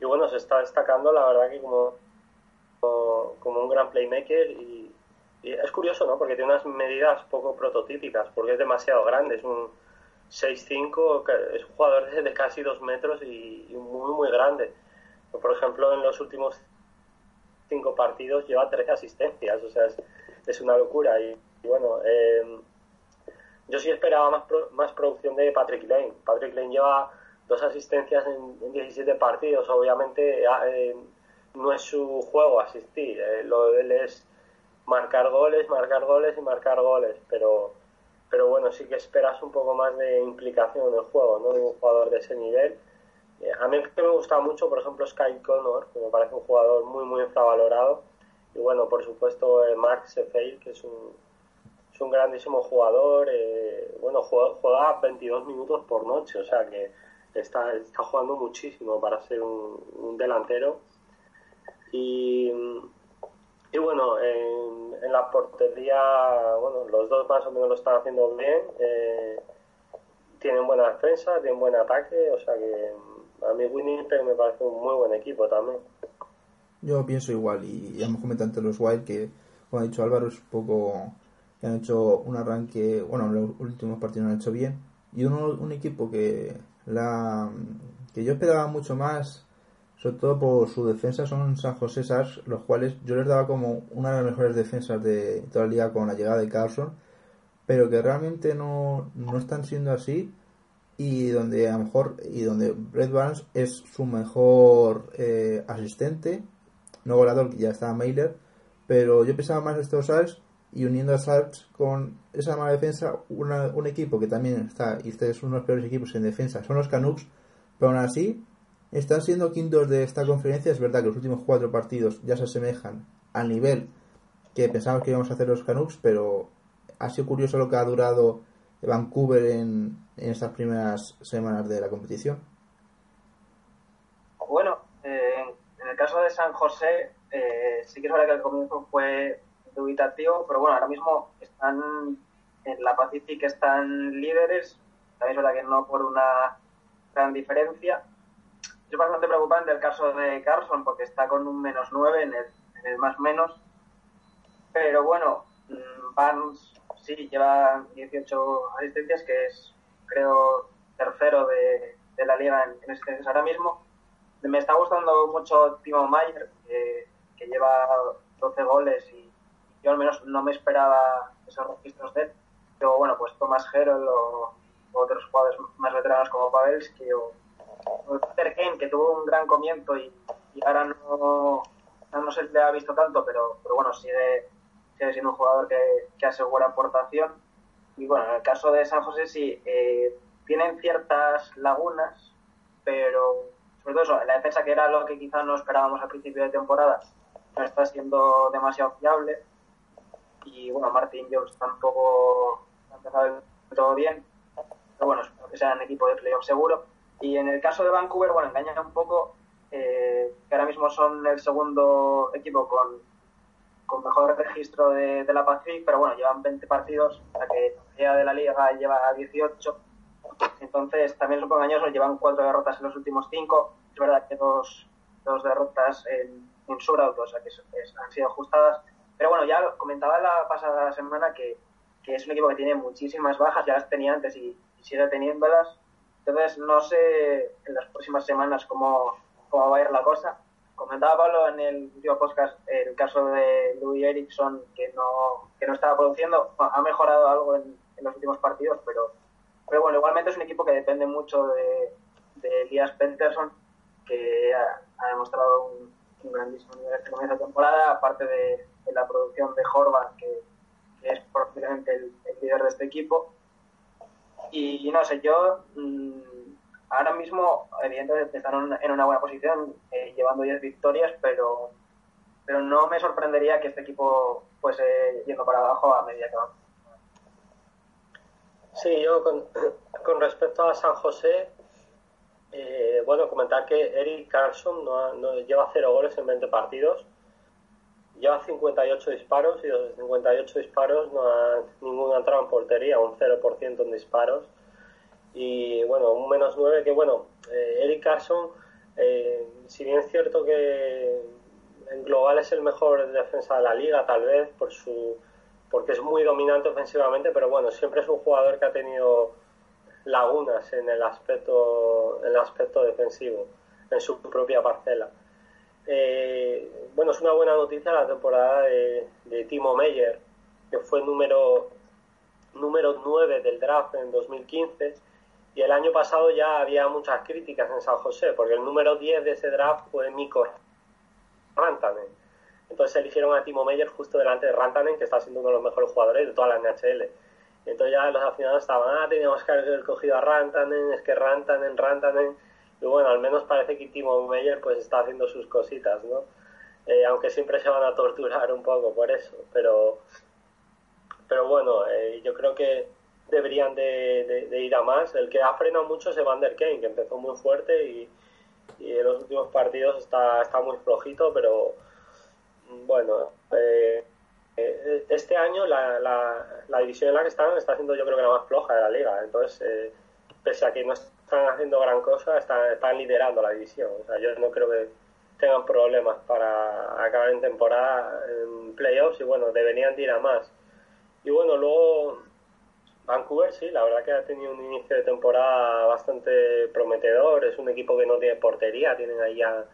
Speaker 3: y bueno, se está destacando la verdad que como, como, un gran playmaker y, y, es curioso, ¿no? Porque tiene unas medidas poco prototípicas, porque es demasiado grande, es un 6'5", es un jugador de, casi dos metros y, muy, muy grande. Por ejemplo, en los últimos cinco partidos lleva 13 asistencias, o sea, es, una locura. Y, bueno, eh, yo sí esperaba más, más producción de Patrick Lane. Patrick Lane lleva dos asistencias en, 17 partidos, obviamente eh, no es su juego asistir, eh, lo de él es marcar goles, marcar goles y marcar goles, pero pero bueno, sí que esperas un poco más de implicación en el juego, ¿no? De un jugador de ese nivel. Eh, a mí que me gusta mucho, por ejemplo, Sky Connor, que me parece un jugador muy, muy infravalorado. Y bueno, por supuesto, eh, Mark Sefeil, que es un, es un grandísimo jugador. Eh, bueno, juega, juega, 22 minutos por noche, o sea que está, está jugando muchísimo para ser un, delantero. Y y bueno, en, en, la portería, bueno, los dos más o menos lo están haciendo bien. Eh, tienen buena defensa, tienen buen ataque, o sea que a mí Winnipeg me parece un muy buen equipo también.
Speaker 1: Yo pienso igual, y ya hemos comentado antes los Wild que, como ha dicho Álvaro, es un poco que han hecho un arranque, bueno, los últimos partidos lo han hecho bien, y uno, un equipo que, la, que yo esperaba mucho más sobre todo por su defensa, son San José Sars, los cuales yo les daba como una de las mejores defensas de toda la liga con la llegada de Carlson, pero que realmente no, no están siendo así y donde a lo mejor y donde Brett Barnes es su mejor eh, asistente, no goleador, que ya estaba Mailer, pero yo pensaba más en estos Sars y uniendo a Sars con esa mala defensa, una, un equipo que también está, y este es uno de los peores equipos en defensa, son los Canucks, pero aún así están siendo quintos de esta conferencia. Es verdad que los últimos cuatro partidos ya se asemejan al nivel que pensamos que íbamos a hacer los Canucks, pero ha sido curioso lo que ha durado Vancouver en, en estas primeras semanas de la competición.
Speaker 2: Bueno, en el caso de San José, eh, sí que es verdad que el comienzo fue dubitativo, pero bueno, ahora mismo están en la Pacific, están líderes, también es verdad que no por una gran diferencia, es bastante preocupante el caso de Carlson porque está con un menos 9 en el, en el más menos. Pero bueno, mm, Barnes sí lleva 18 asistencias, que es creo tercero de, de la liga en, en asistencias ahora mismo. Me está gustando mucho Timo Mayer, que, que lleva 12 goles y yo al menos no me esperaba esos registros de él. Pero bueno, pues Thomas Herol o, o otros jugadores más veteranos como Pavelski o Kane, que tuvo un gran comienzo y, y ahora no, no, se le ha visto tanto, pero, pero bueno, sigue, sigue siendo un jugador que, que asegura aportación. Y bueno, en el caso de San José sí, eh, tienen ciertas lagunas, pero sobre todo eso, la defensa que era lo que quizás no esperábamos al principio de temporada, no está siendo demasiado fiable. Y bueno, Martin Jones tampoco ha empezado todo bien, pero bueno, espero que sea un equipo de playoff seguro. Y en el caso de Vancouver, bueno, engaña un poco eh, que ahora mismo son el segundo equipo con, con mejor registro de, la Pacific, pero bueno, llevan 20 partidos, la que la de la liga lleva 18. Entonces, también poco engañoso, llevan cuatro derrotas en los últimos cinco. Es verdad que dos, dos derrotas en, en shootout, o sea que han sido ajustadas. Pero bueno, ya comentaba la pasada semana que, que es un equipo que tiene muchísimas bajas, ya las tenía antes y, y sigue teniéndolas entonces, no sé en las próximas semanas cómo, cómo va a ir la cosa. Comentaba Pablo en el último podcast el caso de Louis Erickson, que no, que no estaba produciendo. Ha mejorado algo en, en los últimos partidos, pero, pero bueno, igualmente es un equipo que depende mucho de, de Elias Peterson, que ha, demostrado un, un, grandísimo nivel este comienzo de temporada, aparte de, de la producción de Horvath, que, es probablemente el, líder de este equipo y no sé, yo mmm, ahora mismo, evidentemente, están en una buena posición, eh, llevando 10 victorias, pero, pero no me sorprendería que este equipo fuese yendo para abajo a medida que va.
Speaker 3: Sí, yo con, respecto a San José, eh, bueno, comentar que Eric Carlson no, no, lleva 0 goles en 20 partidos lleva 58 disparos y de los 58 disparos no ha, ninguno ha entrado en portería, un 0% en disparos. Y bueno, un menos 9 que bueno, eh, Eric Carson, eh, si bien es cierto que en global es el mejor defensa de la liga, tal vez, por su porque es muy dominante ofensivamente, pero bueno, siempre es un jugador que ha tenido lagunas en el aspecto, en el aspecto defensivo, en su propia parcela. Eh, bueno, es una buena noticia la temporada de, Timo Meyer, que fue número, número 9 del draft en 2015. Y el año pasado ya había muchas críticas en San José, porque el número 10 de ese draft fue Mikko Rantanen. Entonces eligieron a Timo Meyer justo delante de Rantanen, que está siendo uno de los mejores jugadores de toda la NHL. Entonces ya los aficionados estaban, ah, teníamos que haber cogido a Rantanen, es que Rantanen, Rantanen. Y bueno, al menos parece que Timo Meyer pues está haciendo sus cositas, ¿no? Eh, aunque siempre se van a torturar un poco por eso, pero, pero bueno, eh, yo creo que deberían de, ir a más. El que ha frenado mucho es Evander Kane, que empezó muy fuerte y, en los últimos partidos está, está muy flojito, pero bueno, eh, este año la, la, división en la que están está siendo yo creo que la más floja de la liga. Entonces, pese a que no están haciendo gran cosa, están, están liderando la división. O sea, yo no creo que tengan problemas para acabar en temporada en playoffs y bueno, deberían ir a más. Y bueno, luego Vancouver sí, la verdad que ha tenido un inicio de temporada bastante prometedor, es un equipo que no tiene portería, tienen ahí a,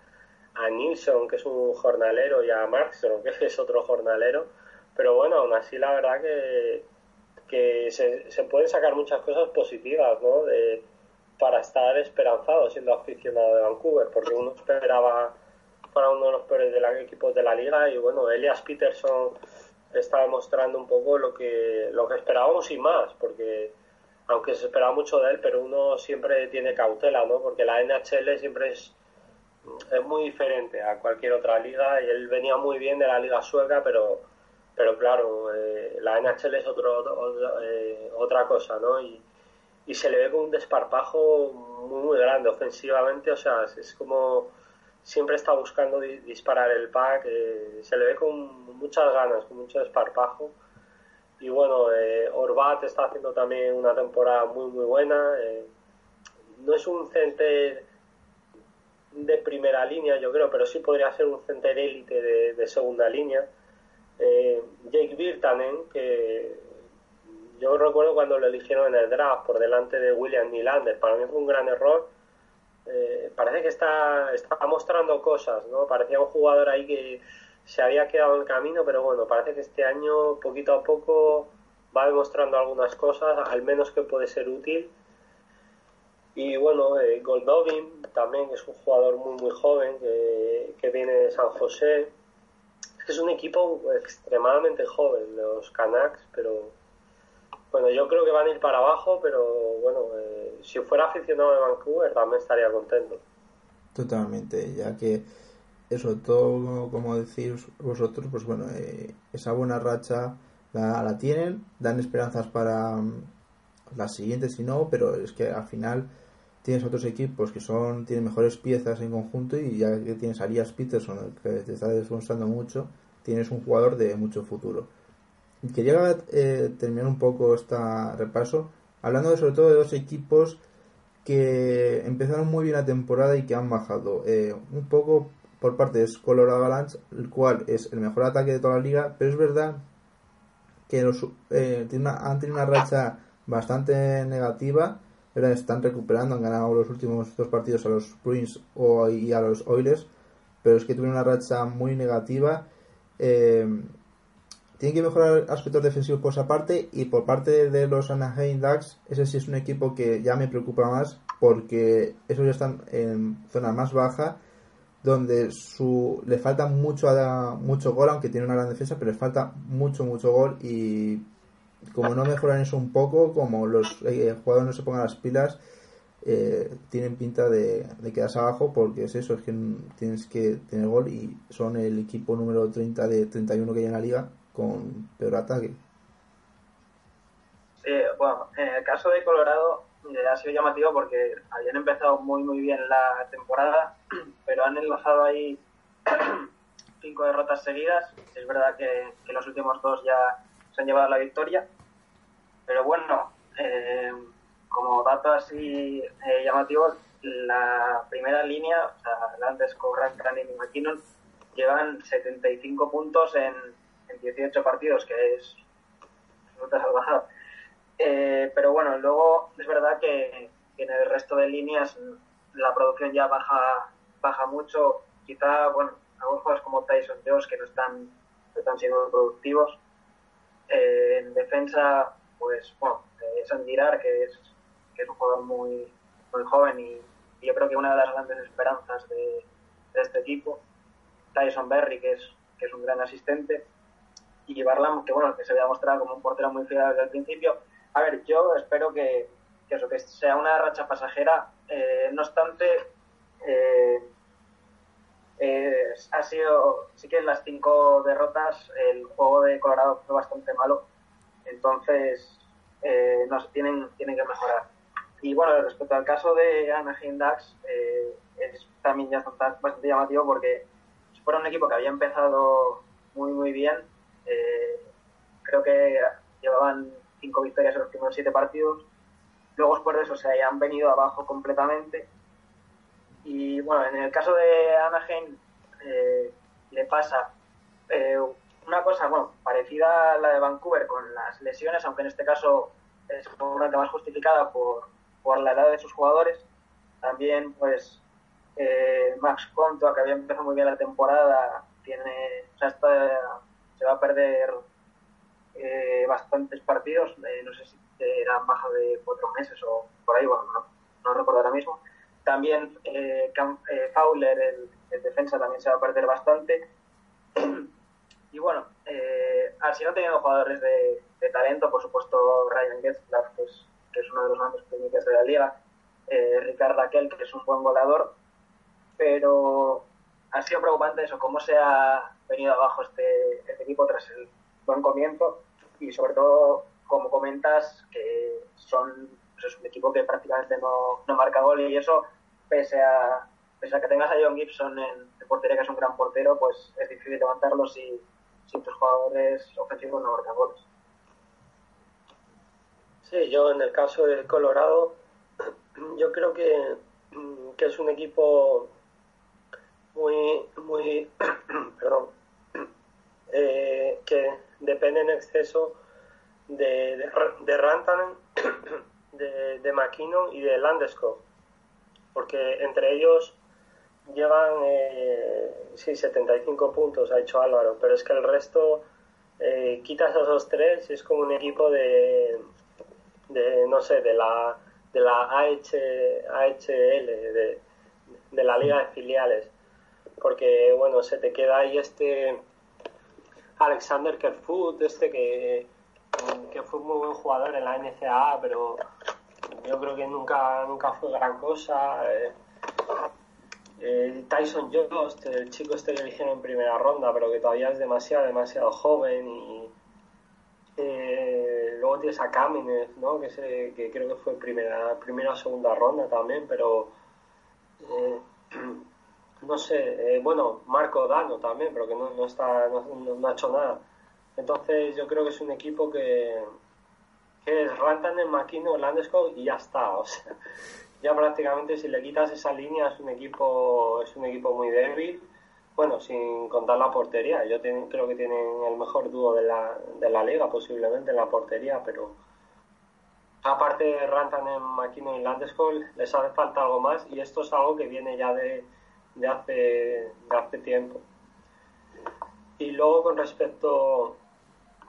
Speaker 3: a Nilsson, que es un jornalero, y a Markstrom, que es otro jornalero, pero bueno, aún así la verdad que, que se, se pueden sacar muchas cosas positivas, ¿no? De, para estar esperanzado siendo aficionado de Vancouver, porque uno esperaba para uno de los peores de la, equipos de la liga y bueno, Elias Peterson está demostrando un poco lo que, lo que esperábamos y más, porque aunque se esperaba mucho de él, pero uno siempre tiene cautela, ¿no? Porque la NHL siempre es, es muy diferente a cualquier otra liga él venía muy bien de la liga sueca, pero, pero claro, eh, la NHL es otro, eh, otra cosa, ¿no? Y, y se le ve con un desparpajo muy, muy grande ofensivamente, o sea, es como siempre está buscando disparar el pack, eh, se le ve con muchas ganas, con mucho desparpajo. Y bueno, eh, Orbat está haciendo también una temporada muy muy buena. No es un center de primera línea, yo creo, pero sí podría ser un center élite de, segunda línea. Jake Virtanen, que yo recuerdo cuando lo eligieron en el draft por delante de William Nylander, para mí fue un gran error eh, parece que está, está mostrando cosas, ¿no? Parecía un jugador ahí que se había quedado en el camino, pero bueno, parece que este año poquito a poco va demostrando algunas cosas, al menos que puede ser útil. Y bueno, eh, Goldovin también es un jugador muy muy joven que, que viene de San José. Es que es un equipo extremadamente joven, los Canucks, pero bueno, yo creo que van a ir para abajo, pero bueno, eh, si fuera aficionado de Vancouver también estaría contento.
Speaker 1: Totalmente, ya que eso todo, como decís vosotros, pues bueno, eh, esa buena racha la, la, tienen, dan esperanzas para um, las siguientes si no, pero es que al final tienes otros equipos que son tienen mejores piezas en conjunto y ya que tienes a Arias Peterson que te está demostrando mucho, tienes un jugador de mucho futuro. Quería eh, terminar un poco este repaso hablando sobre todo de dos equipos que empezaron muy bien la temporada y que han bajado. Eh, un poco por parte de Colorado Avalanche, el cual es el mejor ataque de toda la liga, pero es verdad que los, eh, han tenido una racha bastante negativa. Están recuperando, han ganado los últimos dos partidos a los Bruins y a los Oilers, pero es que tuvieron una racha muy negativa. Eh, tienen que mejorar aspectos defensivos por esa parte y por parte de los Anaheim Ducks, ese sí es un equipo que ya me preocupa más porque esos ya están en zona más baja donde su le falta mucho mucho gol aunque tiene una gran defensa pero le falta mucho mucho gol y como no mejoran eso un poco como los eh, jugadores no se pongan las pilas eh, tienen pinta de, de, quedarse abajo porque es eso es que tienes que tener gol y son el equipo número 30 de 31 que hay en la liga con peor ataque.
Speaker 2: Sí, bueno, en el caso de Colorado eh, ha sido llamativo porque habían empezado muy muy bien la temporada, pero han enlazado ahí cinco derrotas seguidas. Es verdad que, los últimos dos ya se han llevado la victoria, pero bueno, eh, como dato así eh, llamativo, la primera línea, o sea, antes Cobran, Canning y McKinnon, llevan 75 puntos en, en 18 partidos, que es absoluta salvajada. Eh, pero bueno, luego es verdad que, en el resto de líneas la producción ya baja baja mucho. Quizá, bueno, algunos jugadores como Tyson Jones que no están, están siendo productivos. Eh, en defensa, pues, bueno, eh, Sandirar, que es, que es un jugador muy, muy joven y, yo creo que una de las grandes esperanzas de, este equipo. Tyson Berry, que es, que es un gran asistente y Barlam, que bueno, que se había mostrado como un portero muy fiable desde el principio, A ver, yo espero que, que eso, que sea una racha pasajera. Eh, no obstante, eh, eh, ha sido, sí que en las cinco derrotas el juego de Colorado fue bastante malo, entonces eh, nos tienen, tienen que mejorar. Y bueno, respecto al caso de Anaheim Ducks, eh, es también ya bastante llamativo porque fuera un equipo que había empezado muy muy bien, eh, creo que llevaban cinco victorias en los primeros siete partidos, luego después de eso se hayan venido abajo completamente y bueno, en el caso de Anaheim eh, le pasa eh, una cosa bueno, parecida a la de Vancouver con las lesiones, aunque en este caso es seguramente más justificada por, por la edad de sus jugadores. También, pues, eh, Max Conto, que había empezado muy bien la temporada, tiene, o sea, está, se va a perder eh, bastantes partidos, eh, no sé si era baja de cuatro meses o por ahí, bueno, no, no recuerdo ahora mismo. También eh, eh, Fowler, el, defensa, también se va a perder bastante. y bueno, eh, así no teniendo jugadores de, de, talento, por supuesto Ryan Getzlaff, que es, que es uno de los grandes técnicos de la liga, eh, Ricard Raquel, que es un buen goleador, pero ha sido preocupante eso, cómo se ha venido abajo este, este equipo tras el buen comienzo. Y sobre todo, como comentas, que son pues es un equipo que prácticamente no, no marca gol. Y eso, pese a, pese a que tengas a John Gibson en, en portería, que es un gran portero, pues es difícil levantarlo si, si tus jugadores ofensivos no marcan goles.
Speaker 3: Sí, yo en el caso del Colorado, yo creo que, que es un equipo muy, muy, perdón, eh, que depende en exceso de, de, de Rantanen, de, de McKinnon y de Landeskog, porque entre ellos llevan eh, sí, 75 puntos, ha hecho Álvaro, pero es que el resto, eh, quitas a esos tres y es como un equipo de, de no sé, de la, de la AH, AHL, de, la liga de filiales, porque bueno, se te queda ahí este Alexander Kerfoot, este que, que fue un muy buen jugador en la NCAA, pero yo creo que nunca, nunca fue gran cosa. Eh, eh, Tyson Jost, el chico este que eligieron en primera ronda, pero que todavía es demasiado, demasiado joven. Y eh, luego tienes a Kamenev, ¿no? que, se, que creo que fue primera, primera o segunda ronda también, pero no sé, bueno, Marco Dano también, pero que no, no está, no, ha hecho nada. Entonces yo creo que es un equipo que, que es Rantanen, Makino, Landeskog y ya está. O sea, ya prácticamente si le quitas esa línea es un equipo es un equipo muy débil. Bueno, sin contar la portería. Yo ten, creo que tienen el mejor dúo de la, de la liga posiblemente en la portería, pero aparte de Rantanen, Makino y Landeskog les hace falta algo más y esto es algo que viene ya de, de hace, de hace tiempo. Y luego con respecto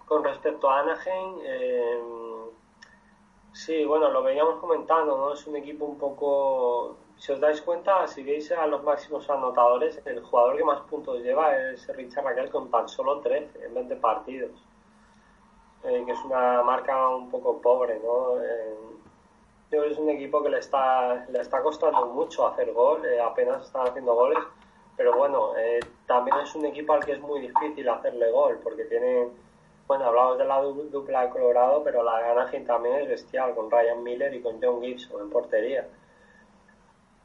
Speaker 3: con respecto a Anaheim, eh, sí, bueno, lo veníamos comentando, ¿no? Es un equipo un poco, si os dais cuenta, si veis a los máximos anotadores, el jugador que más puntos lleva es Richard Raquel con tan solo 13 en 20 partidos, eh, que es una marca un poco pobre, ¿no? Eh, yo creo que es un equipo que le está, le está costando mucho hacer gol, eh, apenas están haciendo goles, pero bueno, también es un equipo al que es muy difícil hacerle gol, porque tiene, bueno, hablamos de la dupla de Colorado, pero la Anaheim también es bestial, con Ryan Miller y con John Gibson en portería.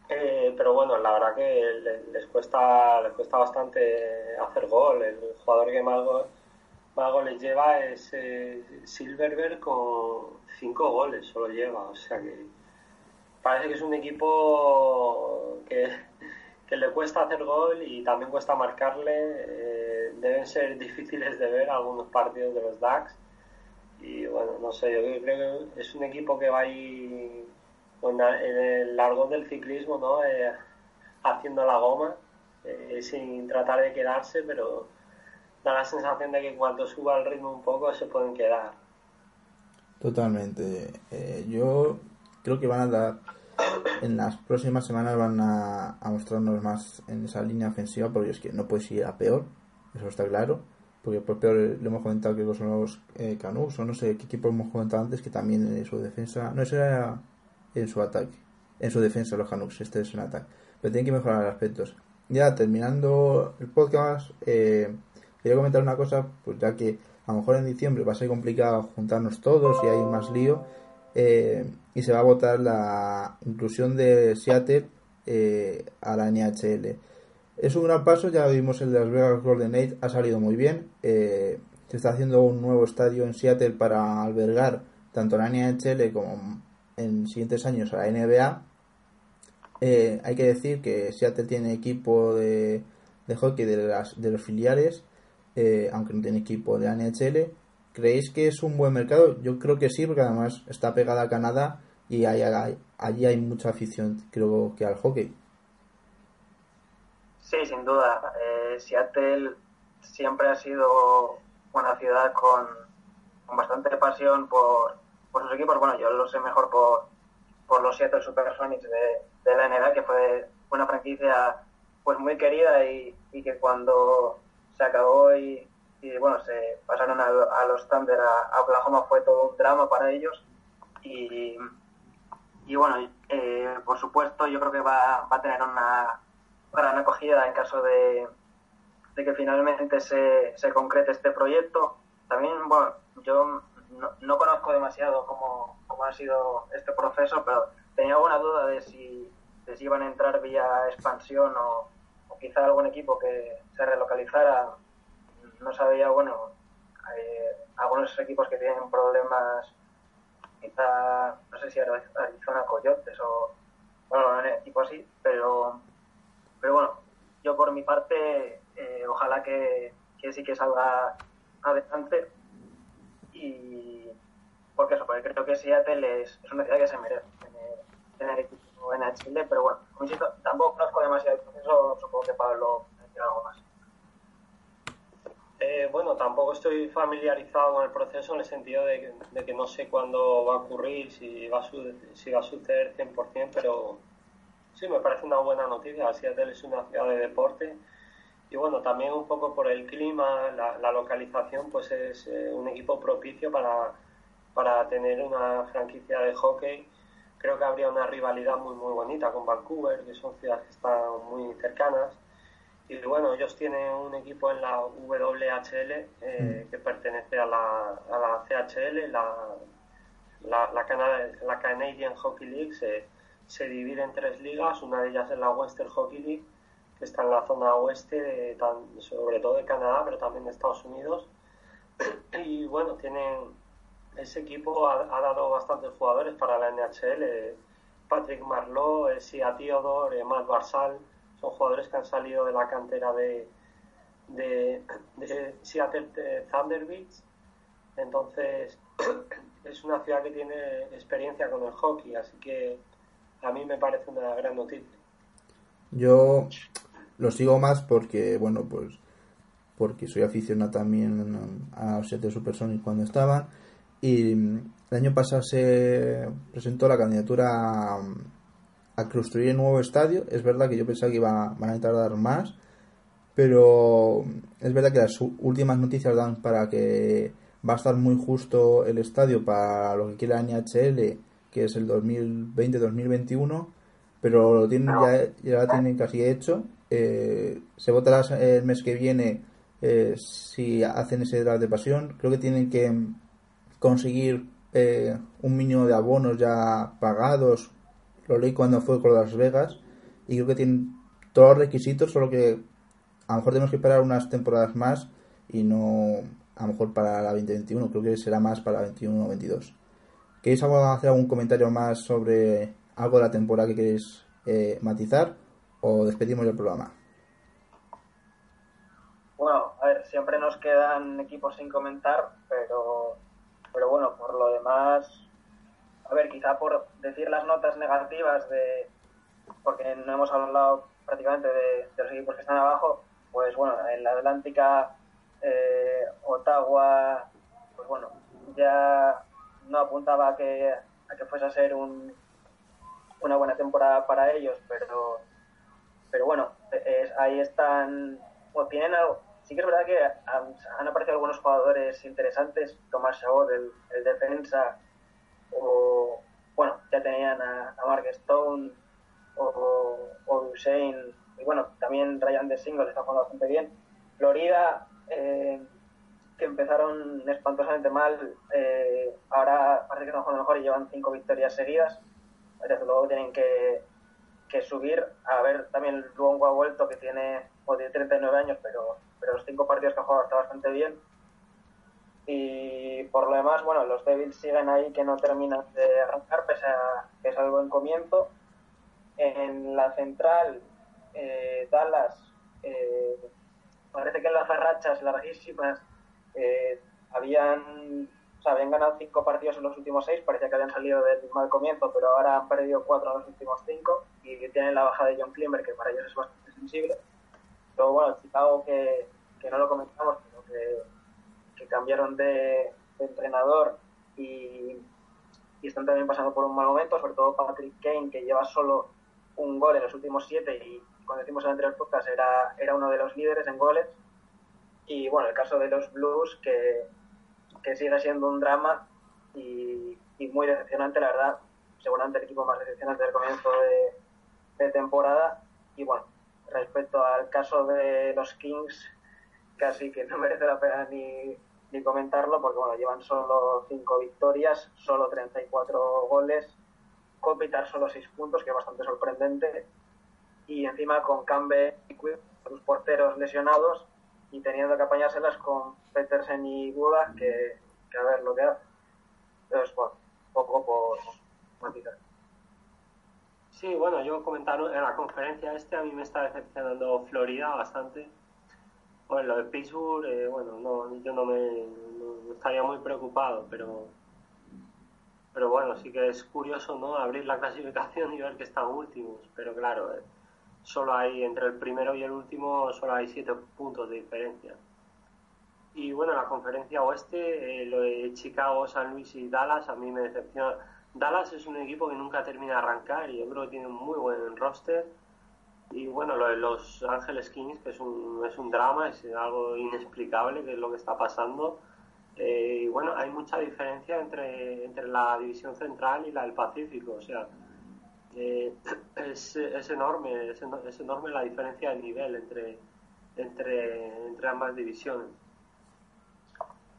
Speaker 3: Eh, pero bueno, la verdad que les, cuesta, les cuesta bastante hacer gol, el jugador que más gol, más goles lleva es eh, Silverberg con cinco goles solo lleva, o sea que parece que es un equipo que, que le cuesta hacer gol y también cuesta marcarle, eh, deben ser difíciles de ver algunos partidos de los DAX y bueno, no sé, yo creo que es un equipo que va ahí en el largo del ciclismo, ¿no? Eh, haciendo la goma, eh, sin tratar de quedarse, pero da la sensación de que cuando suba el ritmo un poco se pueden quedar.
Speaker 1: Totalmente. Yo creo que van a dar, en las próximas semanas van a, mostrarnos más en esa línea ofensiva, porque es que no puedes ir a peor, eso está claro. porque por peor le hemos comentado que son los eh, Canucks, o no sé qué equipo hemos comentado antes, que también en su defensa, no, ese era en su ataque, en su defensa los Canucks, este es un ataque, pero tienen que mejorar aspectos. Ya terminando el podcast, eh, quería comentar una cosa, pues ya que a lo mejor en diciembre va a ser complicado juntarnos todos y hay más lío, eh, y se va a votar la inclusión de Seattle eh, a la NHL. Es un gran paso, ya vimos el de Las Vegas Golden Age, ha salido muy bien. Eh, se está haciendo un nuevo estadio en Seattle para albergar tanto la NHL como en siguientes años a la NBA. hay que decir que Seattle tiene equipo de, hockey de, las, de los filiales, aunque no tiene equipo de NHL ¿Creéis que es un buen mercado? Yo creo que sí, porque además está pegada a Canadá y hay, allí hay mucha afición, creo que al hockey.
Speaker 2: Sí, sin duda. Eh, Seattle siempre ha sido una ciudad con, bastante pasión por, sus equipos. Bueno, yo lo sé mejor por, por los Seattle Supersonics de, de la NBA, que fue una franquicia pues muy querida y, y que cuando se acabó y y bueno, se pasaron a, los Thunder a, Oklahoma, fue todo un drama para ellos y, y bueno, eh, por supuesto yo creo que va, va, a tener una gran acogida en caso de, de que finalmente se, se, concrete este proyecto. También, bueno, yo no, no conozco demasiado cómo, cómo, ha sido este proceso, pero tenía alguna duda de si, de si iban a entrar vía expansión o, o quizá algún equipo que se relocalizara no sabía, bueno, algunos equipos que tienen problemas, quizá, no sé si Arizona Coyotes o, bueno, equipo así, pero, pero bueno, yo por mi parte, eh, ojalá que, sí que salga adelante y porque eso, porque creo que Seattle es, es una ciudad que se merece tener, equipo en Chile, pero bueno, tampoco conozco demasiado el proceso, supongo que Pablo decir algo más.
Speaker 3: Eh, bueno, tampoco estoy familiarizado con el proceso en el sentido de que, no sé cuándo va a ocurrir, si va a, si va a suceder 100%, pero sí, me parece una buena noticia. Seattle es una ciudad de deporte y bueno, también un poco por el clima, la, localización, pues es eh, un equipo propicio para, para tener una franquicia de hockey. Creo que habría una rivalidad muy, muy bonita con Vancouver, que son ciudades que están muy cercanas y bueno, ellos tienen un equipo en la WHL eh, mm. que pertenece a la, a la CHL, la, la, la, Canadian Hockey League se, se, divide en tres ligas, una de ellas es la Western Hockey League, que está en la zona oeste, sobre todo de Canadá, pero también de Estados Unidos. Y bueno, tienen ese equipo ha, dado bastantes jugadores para la NHL, Patrick Marlowe, Sia Theodore, Matt Barsal, son jugadores que han salido de la cantera de, de, Seattle Thunderbirds. Entonces, es una ciudad que tiene experiencia con el hockey, así que a mí me parece una gran noticia.
Speaker 1: Yo lo sigo más porque, bueno, pues porque soy aficionado también a Seattle Supersonics cuando estaban y el año pasado se presentó la candidatura a construir un nuevo estadio. Es verdad que yo pensaba que iba, van a tardar más, pero es verdad que las últimas noticias dan para que va a estar muy justo el estadio para lo que quiere la NHL, que es el 2020-2021, pero lo tienen, ya, ya lo tienen casi hecho. Eh, se votará el mes que viene eh, si hacen ese draft de pasión. Creo que tienen que conseguir eh, un mínimo de abonos ya pagados lo leí cuando fue con Las Vegas y creo que tienen todos los requisitos, solo que a lo mejor tenemos que esperar unas temporadas más y no a lo mejor para la 2021, creo que será más para la 21 o 22. ¿Queréis hacer algún comentario más sobre algo de la temporada que queréis eh, matizar o despedimos el programa?
Speaker 2: Bueno, a ver, siempre nos quedan equipos sin comentar, pero, pero bueno, por lo demás, a ver, quizá por decir las notas negativas de, porque no hemos hablado prácticamente de, los equipos que están abajo, pues bueno, en la Atlántica, eh, Ottawa, pues bueno, ya no apuntaba a que, a que fuese a ser un, una buena temporada para ellos, pero, pero bueno, ahí están, o tienen sí que es verdad que han, aparecido algunos jugadores interesantes, Tomás Chabot, el, el, defensa, o bueno, ya tenían a, Mark Stone o, o Hussein, y bueno, también Ryan de Single está jugando bastante bien. Florida, eh, que empezaron espantosamente mal, eh, ahora parece que están jugando mejor y llevan cinco victorias seguidas. Desde luego tienen que, que subir. A ver, también Luongo ha vuelto, que tiene, 39 años, pero, pero los cinco partidos que ha jugado está bastante bien. Y por lo demás, bueno, los Devils siguen ahí que no terminan de arrancar, pese a que es algo en comienzo. En la central, eh, Dallas, eh, parece que en las rachas larguísimas eh, habían, o habían ganado cinco partidos en los últimos seis, parecía que habían salido del mal comienzo, pero ahora han perdido cuatro en los últimos cinco y tienen la baja de John Klimber, que para ellos es bastante sensible. Luego, bueno, Chicago, que, que no lo comentamos, pero que, que cambiaron de, entrenador y, están también pasando por un mal momento, sobre todo Patrick Kane, que lleva solo un gol en los últimos siete y cuando decimos en el anterior podcast era, era uno de los líderes en goles y bueno, el caso de los Blues, que, que sigue siendo un drama y, muy decepcionante, la verdad, seguramente el equipo más decepcionante del comienzo de, temporada. Y bueno, respecto al caso de los Kings, casi que no merece la pena ni, ni comentarlo, porque bueno, llevan solo 5 victorias, solo 34 goles, Copitar solo 6 puntos, que es bastante sorprendente, y encima con Campbell y sus porteros lesionados, y teniendo que apañárselas con Petersen y Buda, que, que, a ver lo que hace. Entonces, bueno, poco por matizar.
Speaker 3: Sí, bueno, yo comentaron en la conferencia este, a mí me está decepcionando Florida bastante. Bueno, lo de Pittsburgh, eh, bueno, no, yo no me estaría muy preocupado, pero pero bueno, sí que es curioso, ¿no? Abrir la clasificación y ver que están últimos, pero claro, eh, solo hay entre el primero y el último solo hay siete puntos de diferencia. Y bueno, la conferencia oeste, eh, lo de Chicago, San Luis y Dallas, a mí me decepciona. Dallas es un equipo que nunca termina de arrancar y yo creo que tiene un muy buen roster. Y bueno, lo de los Ángeles Kings, que es un, es un drama, es algo inexplicable, que es lo que está pasando. Eh, y bueno, hay mucha diferencia entre, entre la división central y la del Pacífico. O sea, eh, es, es, enorme, es, enorme la diferencia de nivel entre, entre, entre ambas divisiones.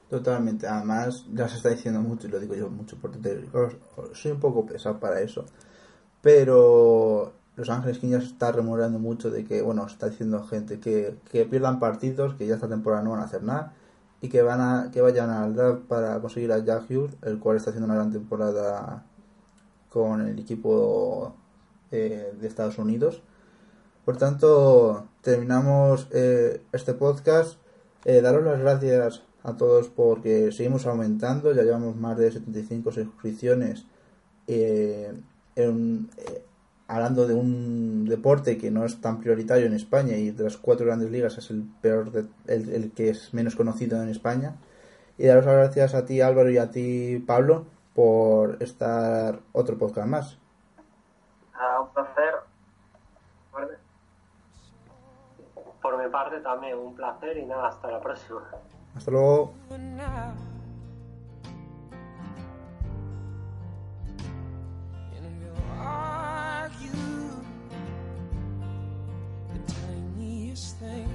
Speaker 1: Totalmente, además ya se está diciendo mucho y lo digo yo mucho porque soy un poco pesado para eso, pero Los Ángeles Kings ya se está remorando mucho de que, bueno, está diciendo gente que, que pierdan partidos, que ya esta temporada no van a hacer nada y que van a que vayan al draft para conseguir a Jack Hughes, el cual está haciendo una gran temporada con el equipo eh, de Estados Unidos. Por tanto, terminamos eh, este podcast. Eh, daros las gracias a todos porque seguimos aumentando, ya llevamos más de 75 suscripciones hablando de un deporte que no es tan prioritario en España y de las cuatro grandes ligas es el peor, el, el, que es menos conocido en España. Y daros las gracias a ti Álvaro y a ti Pablo por estar otro podcast más.
Speaker 2: Ah, un placer.
Speaker 3: Por mi parte también un placer y nada, hasta la próxima.
Speaker 1: Hasta luego. about you. The tiniest thing.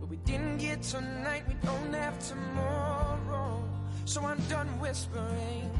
Speaker 1: But we didn't get tonight, we don't have tomorrow. So I'm done whispering.